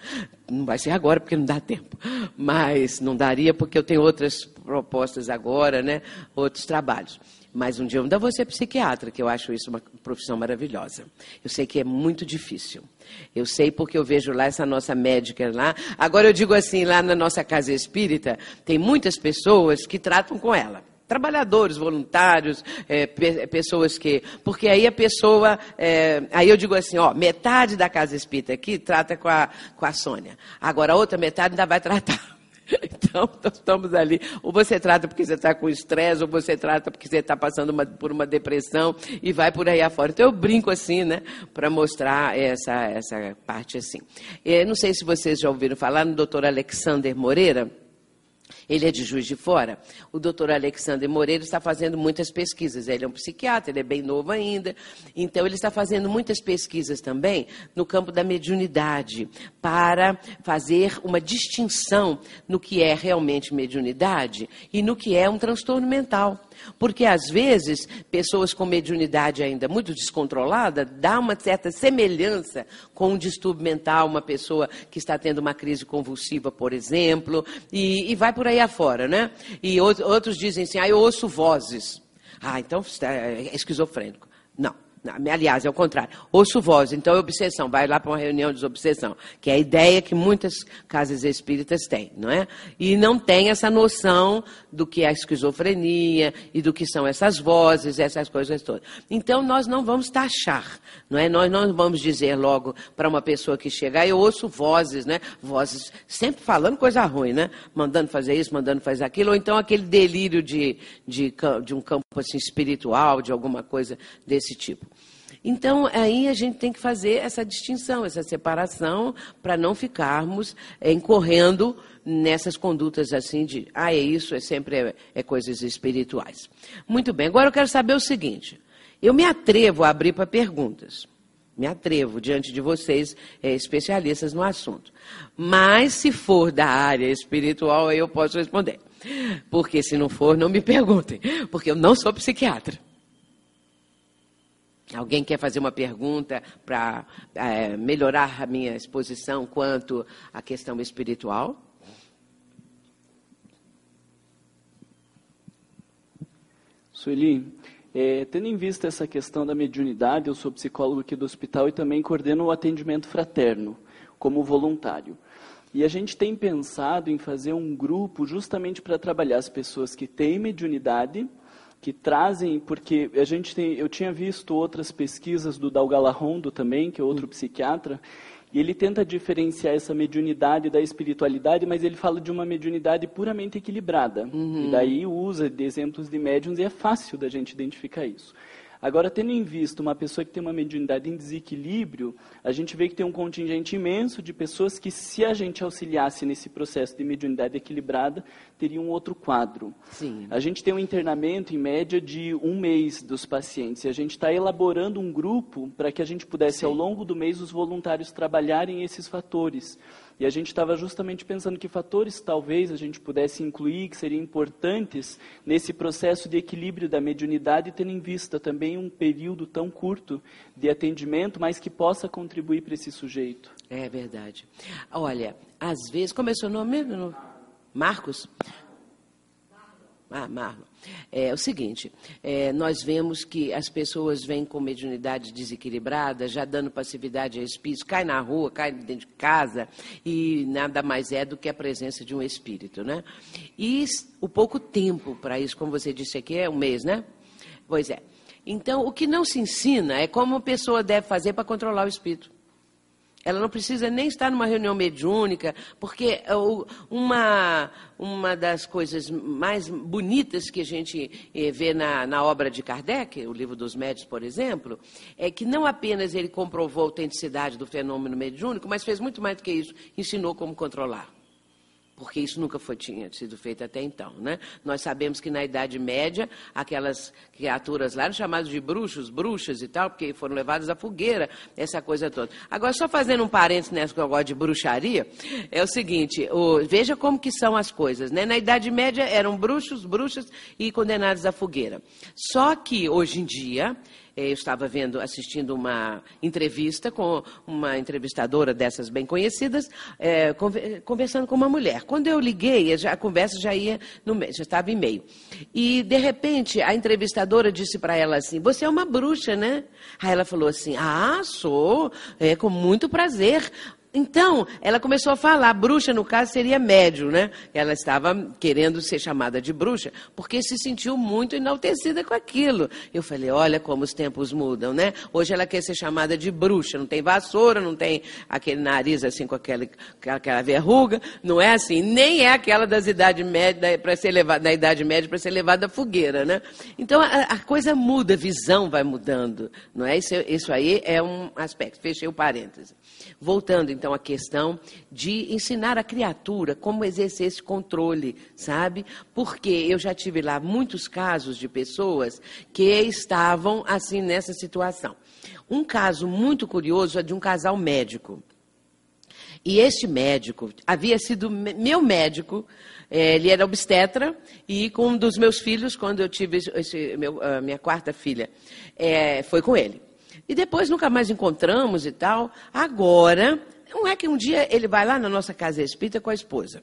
Não vai ser agora porque não dá tempo. Mas não daria porque eu tenho outras propostas agora, né? Outros trabalhos. Mas um dia eu ainda vou ser psiquiatra, que eu acho isso uma profissão maravilhosa. Eu sei que é muito difícil. Eu sei porque eu vejo lá essa nossa médica lá. Agora eu digo assim, lá na nossa casa espírita, tem muitas pessoas que tratam com ela trabalhadores, voluntários, é, pessoas que. Porque aí a pessoa. É, aí eu digo assim, ó, metade da casa espírita aqui trata com a, com a Sônia. Agora a outra metade ainda vai tratar. [LAUGHS] Então, estamos ali. Ou você trata porque você está com estresse, ou você trata porque você está passando uma, por uma depressão e vai por aí afora. Então, eu brinco assim, né, para mostrar essa, essa parte assim. Eu não sei se vocês já ouviram falar no doutor Alexander Moreira. Ele é de Juiz de Fora. O doutor Alexandre Moreira está fazendo muitas pesquisas. Ele é um psiquiatra, ele é bem novo ainda. Então, ele está fazendo muitas pesquisas também no campo da mediunidade, para fazer uma distinção no que é realmente mediunidade e no que é um transtorno mental. Porque, às vezes, pessoas com mediunidade ainda muito descontrolada dá uma certa semelhança com um distúrbio mental, uma pessoa que está tendo uma crise convulsiva, por exemplo, e, e vai por aí afora, né? E outros dizem assim, ah, eu ouço vozes. Ah, então é esquizofrênico. Aliás, é o contrário. Ouço voz, então é obsessão. Vai lá para uma reunião de obsessão, que é a ideia que muitas casas espíritas têm, não é? E não tem essa noção do que é a esquizofrenia e do que são essas vozes, essas coisas todas. Então, nós não vamos taxar, não é? Nós não vamos dizer logo para uma pessoa que chegar, eu ouço vozes, né? Vozes sempre falando coisa ruim, né? Mandando fazer isso, mandando fazer aquilo, ou então aquele delírio de, de, de um campo assim, espiritual, de alguma coisa desse tipo. Então, aí a gente tem que fazer essa distinção, essa separação, para não ficarmos é, incorrendo nessas condutas assim de, ah, é isso, é sempre é, é coisas espirituais. Muito bem, agora eu quero saber o seguinte: eu me atrevo a abrir para perguntas. Me atrevo diante de vocês, é, especialistas no assunto. Mas se for da área espiritual, aí eu posso responder. Porque se não for, não me [LAUGHS] perguntem. Porque eu não sou psiquiatra. Alguém quer fazer uma pergunta para é, melhorar a minha exposição quanto à questão espiritual? Sueli, é, tendo em vista essa questão da mediunidade, eu sou psicólogo aqui do hospital e também coordeno o atendimento fraterno. como voluntário. E a gente tem pensado em fazer um grupo justamente para trabalhar as pessoas que têm mediunidade, que trazem, porque a gente tem, eu tinha visto outras pesquisas do Dalgala Rondo também, que é outro psiquiatra, e ele tenta diferenciar essa mediunidade da espiritualidade, mas ele fala de uma mediunidade puramente equilibrada. Uhum. E daí usa de exemplos de médiums e é fácil da gente identificar isso. Agora, tendo em vista uma pessoa que tem uma mediunidade em desequilíbrio, a gente vê que tem um contingente imenso de pessoas que, se a gente auxiliasse nesse processo de mediunidade equilibrada, teria um outro quadro. Sim. A gente tem um internamento, em média, de um mês dos pacientes. E a gente está elaborando um grupo para que a gente pudesse, Sim. ao longo do mês, os voluntários trabalharem esses fatores. E a gente estava justamente pensando que fatores talvez a gente pudesse incluir, que seriam importantes nesse processo de equilíbrio da mediunidade, tendo em vista também um período tão curto de atendimento, mas que possa contribuir para esse sujeito. É verdade. Olha, às vezes, como é seu nome mesmo? Marcos? Ah, Marlon. É o seguinte, é, nós vemos que as pessoas vêm com mediunidade desequilibrada, já dando passividade a espíritos, cai na rua, cai dentro de casa, e nada mais é do que a presença de um espírito, né? E o pouco tempo para isso, como você disse aqui, é um mês, né? Pois é. Então, o que não se ensina é como a pessoa deve fazer para controlar o espírito. Ela não precisa nem estar numa reunião mediúnica, porque é uma, uma das coisas mais bonitas que a gente eh, vê na, na obra de Kardec, o livro dos médios, por exemplo, é que não apenas ele comprovou a autenticidade do fenômeno mediúnico, mas fez muito mais do que isso, ensinou como controlar porque isso nunca foi, tinha sido feito até então. Né? Nós sabemos que na Idade Média, aquelas criaturas lá eram chamadas de bruxos, bruxas e tal, porque foram levadas à fogueira, essa coisa toda. Agora, só fazendo um parênteses nessa que eu gosto de bruxaria, é o seguinte, o, veja como que são as coisas. Né? Na Idade Média eram bruxos, bruxas e condenados à fogueira. Só que, hoje em dia, eu estava vendo, assistindo uma entrevista com uma entrevistadora dessas bem conhecidas, é, conversando com uma mulher. Quando eu liguei, a conversa já ia no já estava em meio. E de repente a entrevistadora disse para ela assim: "Você é uma bruxa, né?" Aí ela falou assim: "Ah, sou, é com muito prazer. Então, ela começou a falar, bruxa no caso seria médium, né? Ela estava querendo ser chamada de bruxa, porque se sentiu muito enaltecida com aquilo. Eu falei, olha como os tempos mudam, né? Hoje ela quer ser chamada de bruxa, não tem vassoura, não tem aquele nariz assim com aquela, aquela verruga, não é assim, nem é aquela das idade média, para ser levada, da idade média para ser levada à fogueira, né? Então, a, a, coisa muda, a visão vai mudando, não é? Isso, isso aí é um aspecto. Fechei o parêntese. Voltando, então, à questão de ensinar a criatura como exercer esse controle, sabe? Porque eu já tive lá muitos casos de pessoas que estavam assim nessa situação. Um caso muito curioso é de um casal médico. E este médico havia sido meu médico, eh, ele era obstetra, e com um dos meus filhos, quando eu tive esse, meu, a minha quarta filha, é, foi com ele. E depois nunca mais encontramos e tal. Agora, não é que um dia ele vai lá na nossa casa espírita com a esposa.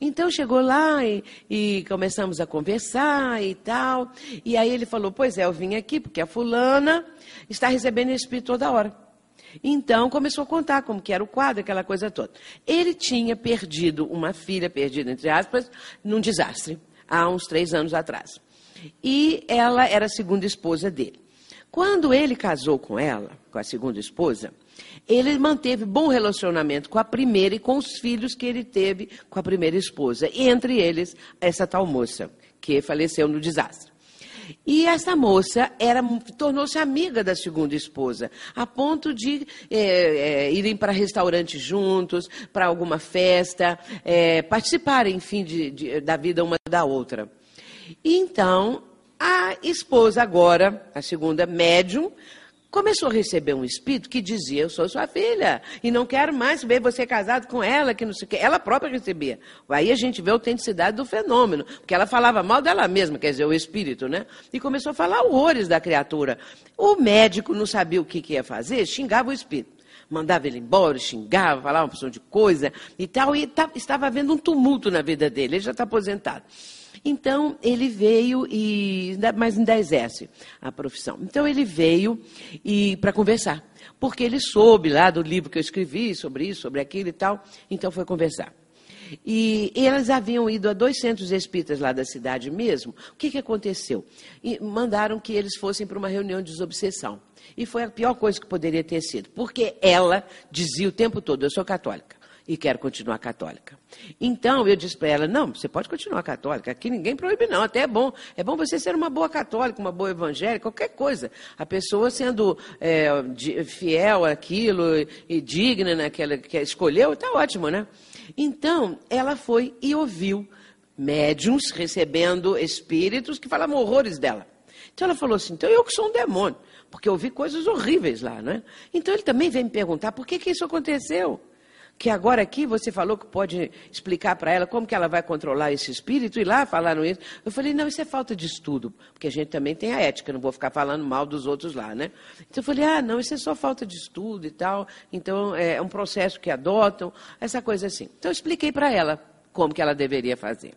Então chegou lá e, e, começamos a conversar e tal. E aí ele falou: Pois é, eu vim aqui porque a fulana está recebendo espírito toda hora. Então começou a contar como que era o quadro, aquela coisa toda. Ele tinha perdido uma filha, perdida entre aspas, num desastre, há uns três anos atrás. E ela era a segunda esposa dele. Quando ele casou com ela, com a segunda esposa, ele manteve bom relacionamento com a primeira e com os filhos que ele teve com a primeira esposa. E entre eles, essa tal moça, que faleceu no desastre. E essa moça tornou-se amiga da segunda esposa, a ponto de é, é, irem para restaurantes juntos, para alguma festa, é, participarem, enfim, de, de, da vida uma da outra. E então, a esposa, agora, a segunda médium, começou a receber um espírito que dizia: Eu sou sua filha e não quero mais ver você casado com ela, que não sei o quê. Ela própria recebia. Aí a gente vê a autenticidade do fenômeno, porque ela falava mal dela mesma, quer dizer, o espírito, né? E começou a falar horrores da criatura. O médico não sabia o que, que ia fazer, xingava o espírito. Mandava ele embora, xingava, falava uma porção de coisa e tal. E estava havendo um tumulto na vida dele. Ele já está aposentado. Então, ele veio e. Mas ainda exerce a profissão. Então, ele veio e para conversar. Porque ele soube lá do livro que eu escrevi sobre isso, sobre aquilo e tal. Então, foi conversar. E elas haviam ido a dois centros espíritas lá da cidade mesmo. O que, que aconteceu? E mandaram que eles fossem para uma reunião de desobsessão. E foi a pior coisa que poderia ter sido, porque ela dizia o tempo todo: Eu sou católica e quero continuar católica. Então eu disse para ela: Não, você pode continuar católica, aqui ninguém proíbe, não, até é bom. É bom você ser uma boa católica, uma boa evangélica, qualquer coisa. A pessoa sendo é, fiel àquilo e digna naquela que escolheu, está ótimo, né? Então, ela foi e ouviu médiums recebendo espíritos que falavam horrores dela. Então ela falou assim: então eu que sou um demônio, porque eu vi coisas horríveis lá, né? Então ele também veio me perguntar por que, que isso aconteceu. Que agora aqui você falou que pode explicar para ela como que ela vai controlar esse espírito, e lá falaram isso. Eu falei, não, isso é falta de estudo, porque a gente também tem a ética, não vou ficar falando mal dos outros lá, né? Então eu falei, ah, não, isso é só falta de estudo e tal. Então é um processo que adotam, essa coisa assim. Então eu expliquei para ela como que ela deveria fazer.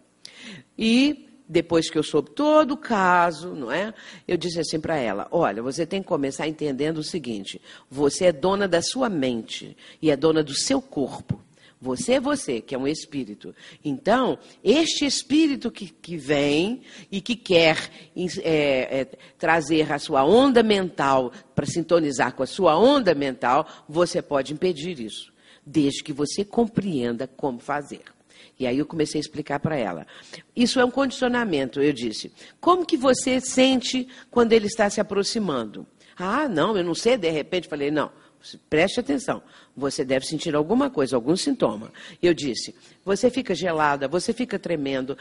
E depois que eu soube todo o caso, não é? Eu disse assim para ela: olha, você tem que começar entendendo o seguinte: você é dona da sua mente e é dona do seu corpo. Você é você, que é um espírito. Então, este espírito que, que vem e que quer é, é, trazer a sua onda mental para sintonizar com a sua onda mental, você pode impedir isso, desde que você compreenda como fazer. E aí eu comecei a explicar para ela. Isso é um condicionamento, eu disse. Como que você sente quando ele está se aproximando? Ah, não, eu não sei, de repente falei, não, preste atenção. Você deve sentir alguma coisa, algum sintoma. Eu disse, você fica gelada, você fica tremendo,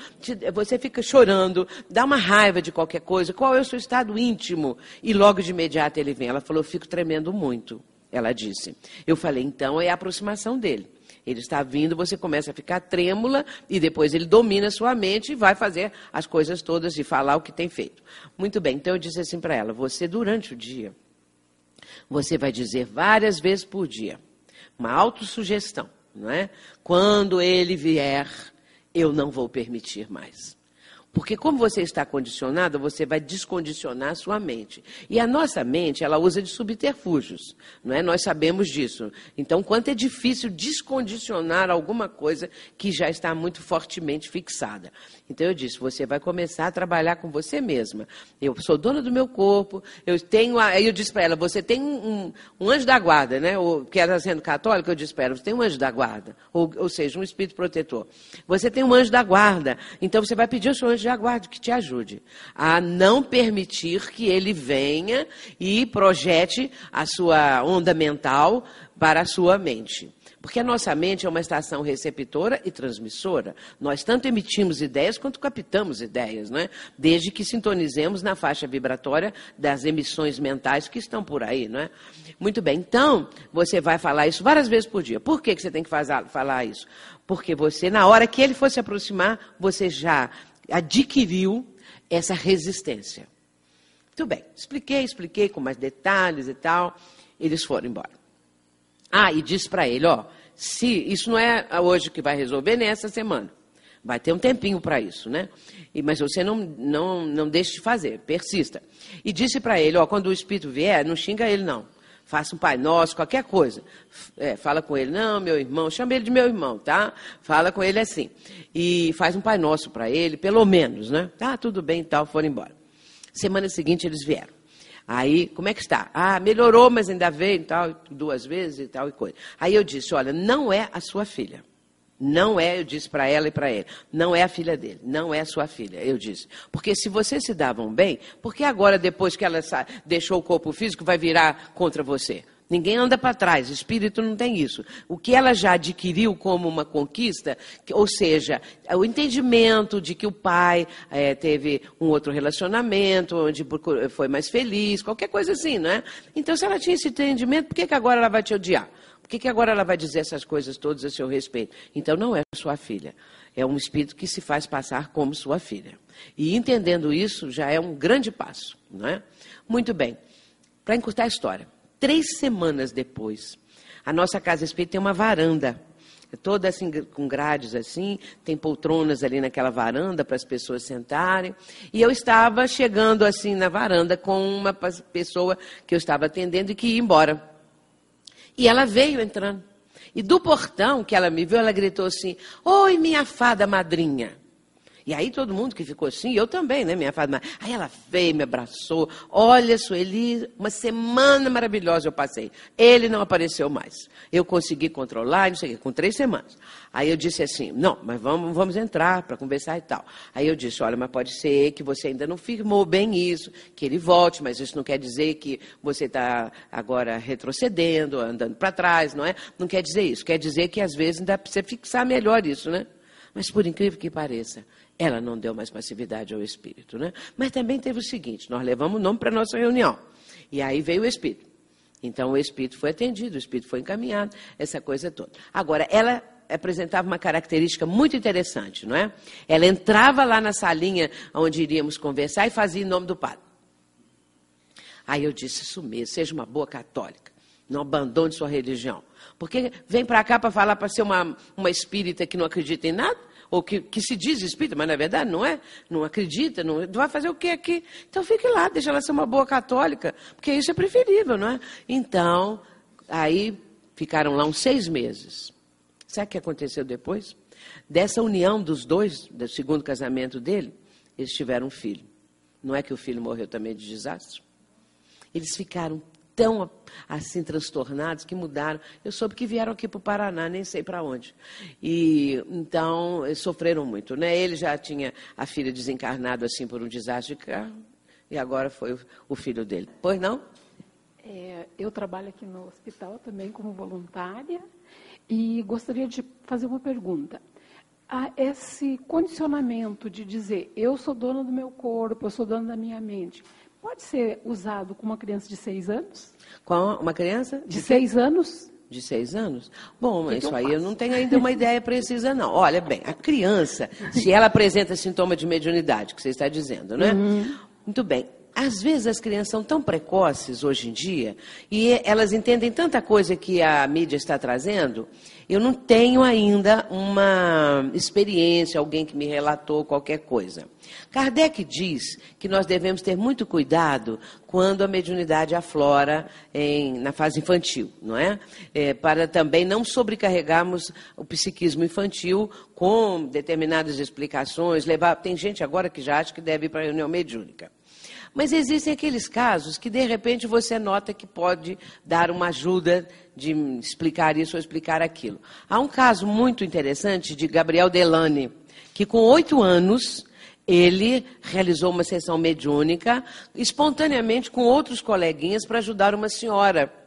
você fica chorando, dá uma raiva de qualquer coisa, qual é o seu estado íntimo? E logo de imediato ele vem. Ela falou, eu fico tremendo muito. Ela disse. Eu falei, então é a aproximação dele. Ele está vindo, você começa a ficar trêmula e depois ele domina sua mente e vai fazer as coisas todas e falar o que tem feito. Muito bem, então eu disse assim para ela: você durante o dia, você vai dizer várias vezes por dia, uma autossugestão, não é? Quando ele vier, eu não vou permitir mais. Porque como você está condicionado, você vai descondicionar a sua mente. E a nossa mente, ela usa de subterfúgios, não é? Nós sabemos disso. Então, quanto é difícil descondicionar alguma coisa que já está muito fortemente fixada. Então eu disse, você vai começar a trabalhar com você mesma. Eu sou dona do meu corpo, eu tenho. Aí eu disse para ela, você tem um, um, anjo da guarda, né? Ou, que ela sendo católica, eu disse para ela, você tem um anjo da guarda, ou, ou seja, um espírito protetor. Você tem um anjo da guarda, então você vai pedir ao seu anjo de guarda que te ajude a não permitir que ele venha e projete a sua onda mental para a sua mente. Porque a nossa mente é uma estação receptora e transmissora. Nós tanto emitimos ideias quanto captamos ideias, não é? desde que sintonizemos na faixa vibratória das emissões mentais que estão por aí. Não é? Muito bem, então você vai falar isso várias vezes por dia. Por que, que você tem que fazer, falar isso? Porque você, na hora que ele for se aproximar, você já adquiriu essa resistência. Muito bem, expliquei, expliquei com mais detalhes e tal. Eles foram embora. Ah, e disse para ele, ó, se isso não é hoje que vai resolver, nem essa semana. Vai ter um tempinho para isso, né? E, mas você não, não, não deixe de fazer, persista. E disse para ele, ó, quando o espírito vier, não xinga ele não faça um Pai Nosso, qualquer coisa. É, fala com ele, não, meu irmão, chama ele de meu irmão, tá? Fala com ele assim. E faz um Pai Nosso para ele, pelo menos, né? Tá, tudo bem e tal, foram embora. Semana seguinte eles vieram. Aí, como é que está? Ah, melhorou, mas ainda veio e tal, duas vezes e tal e coisa. Aí eu disse, olha, não é a sua filha. Não é, eu disse para ela e para ele, não é a filha dele, não é sua filha, eu disse. Porque se vocês se davam bem, por que agora, depois que ela deixou o corpo físico, vai virar contra você? Ninguém anda para trás, espírito não tem isso. O que ela já adquiriu como uma conquista, ou seja, o entendimento de que o pai é, teve um outro relacionamento, onde foi mais feliz, qualquer coisa assim, não é? Então, se ela tinha esse entendimento, por que, que agora ela vai te odiar? Que, que agora ela vai dizer essas coisas todas a seu respeito? Então não é sua filha. É um espírito que se faz passar como sua filha. E entendendo isso já é um grande passo. Não é? Muito bem. Para encurtar a história, três semanas depois, A nossa casa espírita tem uma varanda toda assim com grades assim, tem poltronas ali naquela varanda para as pessoas sentarem. E eu estava chegando assim na varanda com uma pessoa que eu estava atendendo e que ia embora. E ela veio entrando. E do portão que ela me viu, ela gritou assim: Oi, minha fada madrinha. E aí todo mundo que ficou assim, eu também, né, minha fada. Aí ela veio, me abraçou. Olha, Sueli, uma semana maravilhosa eu passei. Ele não apareceu mais. Eu consegui controlar, não sei o quê, com três semanas. Aí eu disse assim, não, mas vamos, vamos entrar para conversar e tal. Aí eu disse, olha, mas pode ser que você ainda não firmou bem isso, que ele volte, mas isso não quer dizer que você está agora retrocedendo, andando para trás, não é? Não quer dizer isso. Quer dizer que às vezes ainda precisa fixar melhor isso, né? Mas por incrível que pareça, ela não deu mais passividade ao espírito, né? Mas também teve o seguinte: nós levamos o nome para nossa reunião. E aí veio o espírito. Então o espírito foi atendido, o espírito foi encaminhado, essa coisa toda. Agora, ela apresentava uma característica muito interessante, não é? Ela entrava lá na salinha onde iríamos conversar e fazia em nome do padre. Aí eu disse isso mesmo, seja uma boa católica, não abandone sua religião. Porque vem para cá para falar para ser uma, uma espírita que não acredita em nada? Ou que, que se diz espírita, mas na verdade não é, não acredita, não vai fazer o que aqui? Então fique lá, deixa ela ser uma boa católica, porque isso é preferível, não é? Então, aí ficaram lá uns seis meses. Sabe o que aconteceu depois? Dessa união dos dois, do segundo casamento dele, eles tiveram um filho. Não é que o filho morreu também de desastre? Eles ficaram tão assim transtornados que mudaram. Eu soube que vieram aqui para o Paraná, nem sei para onde. E então sofreram muito, né? Ele já tinha a filha desencarnado assim por um desastre de carro e agora foi o filho dele. Pois não? É, eu trabalho aqui no hospital também como voluntária e gostaria de fazer uma pergunta. Há esse condicionamento de dizer eu sou dona do meu corpo, eu sou dona da minha mente Pode ser usado com uma criança de seis anos? Com uma criança? De, de seis anos? De seis anos? Bom, que isso que eu aí eu não tenho ainda uma ideia precisa, não. Olha bem, a criança, se ela apresenta sintoma de mediunidade, que você está dizendo, né? Uhum. Muito bem às vezes as crianças são tão precoces hoje em dia e elas entendem tanta coisa que a mídia está trazendo. Eu não tenho ainda uma experiência, alguém que me relatou qualquer coisa. Kardec diz que nós devemos ter muito cuidado quando a mediunidade aflora em, na fase infantil, não é? é? Para também não sobrecarregarmos o psiquismo infantil com determinadas explicações. Levar, tem gente agora que já acha que deve ir para a reunião mediúnica. Mas existem aqueles casos que, de repente, você nota que pode dar uma ajuda de explicar isso ou explicar aquilo. Há um caso muito interessante de Gabriel Delane, que com oito anos ele realizou uma sessão mediúnica espontaneamente com outros coleguinhas para ajudar uma senhora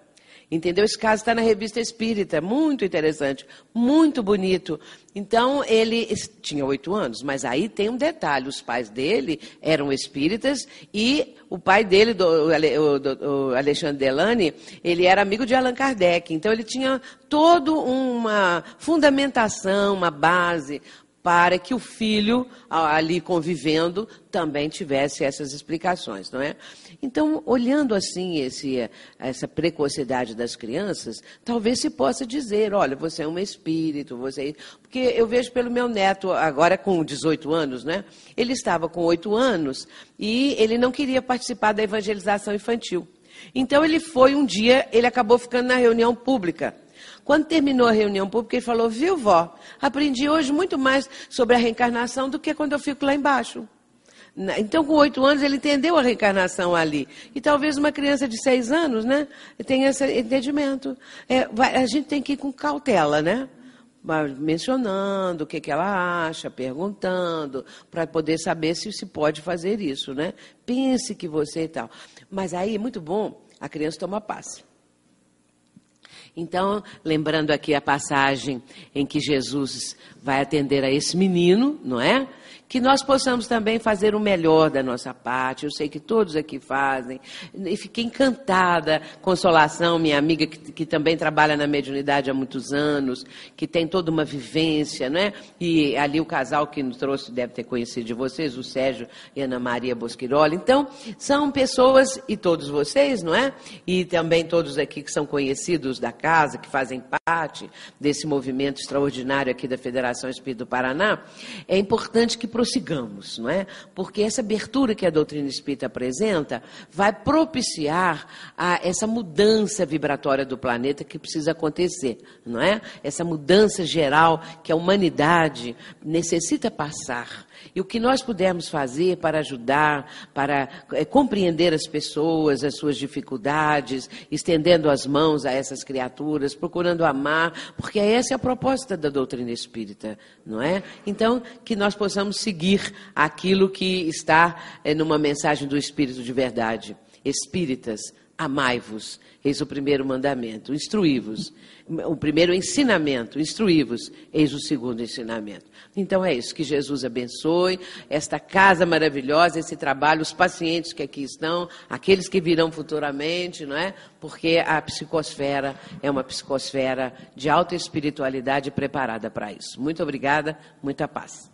Entendeu? Esse caso está na revista Espírita, muito interessante, muito bonito. Então, ele tinha oito anos, mas aí tem um detalhe: os pais dele eram espíritas e o pai dele, o, Alexandre Delane, ele era amigo de Allan Kardec. Então, ele tinha toda uma fundamentação, uma base para que o filho, ali convivendo, também tivesse essas explicações, não é? Então, olhando assim esse, essa precocidade das crianças, talvez se possa dizer, olha, você é um espírito, você... É porque eu vejo pelo meu neto, agora com 18 anos, né? Ele estava com 8 anos e ele não queria participar da evangelização infantil. Então, ele foi um dia, ele acabou ficando na reunião pública quando terminou a reunião pública, ele falou: Viu, vó, aprendi hoje muito mais sobre a reencarnação do que quando eu fico lá embaixo. Então, com oito anos, ele entendeu a reencarnação ali. E talvez uma criança de seis anos, né, tenha esse entendimento. É, a gente tem que ir com cautela, né? mencionando o que, que ela acha, perguntando, para poder saber se se pode fazer isso, né? Pense que você e tal. Mas aí, muito bom, a criança toma passe. Então, lembrando aqui a passagem em que Jesus vai atender a esse menino, não é? que nós possamos também fazer o melhor da nossa parte. Eu sei que todos aqui fazem. E fiquei encantada. Consolação, minha amiga, que, que também trabalha na mediunidade há muitos anos, que tem toda uma vivência, não é? E ali o casal que nos trouxe deve ter conhecido de vocês, o Sérgio e Ana Maria Bosquiroli. Então, são pessoas, e todos vocês, não é? E também todos aqui que são conhecidos da casa, que fazem parte desse movimento extraordinário aqui da Federação Espírita do Paraná, é importante que prossigamos, não é? Porque essa abertura que a doutrina espírita apresenta vai propiciar a, essa mudança vibratória do planeta que precisa acontecer, não é? Essa mudança geral que a humanidade necessita passar. E o que nós pudermos fazer para ajudar, para é, compreender as pessoas, as suas dificuldades, estendendo as mãos a essas criaturas, procurando amar, porque essa é a proposta da doutrina espírita, não é? Então, que nós possamos seguir aquilo que está é, numa mensagem do Espírito de verdade. Espíritas, amai-vos, eis o primeiro mandamento, instruí-vos. O primeiro ensinamento, instruí-vos, eis o segundo ensinamento. Então é isso, que Jesus abençoe esta casa maravilhosa, esse trabalho, os pacientes que aqui estão, aqueles que virão futuramente, não é? Porque a psicosfera é uma psicosfera de alta espiritualidade preparada para isso. Muito obrigada, muita paz.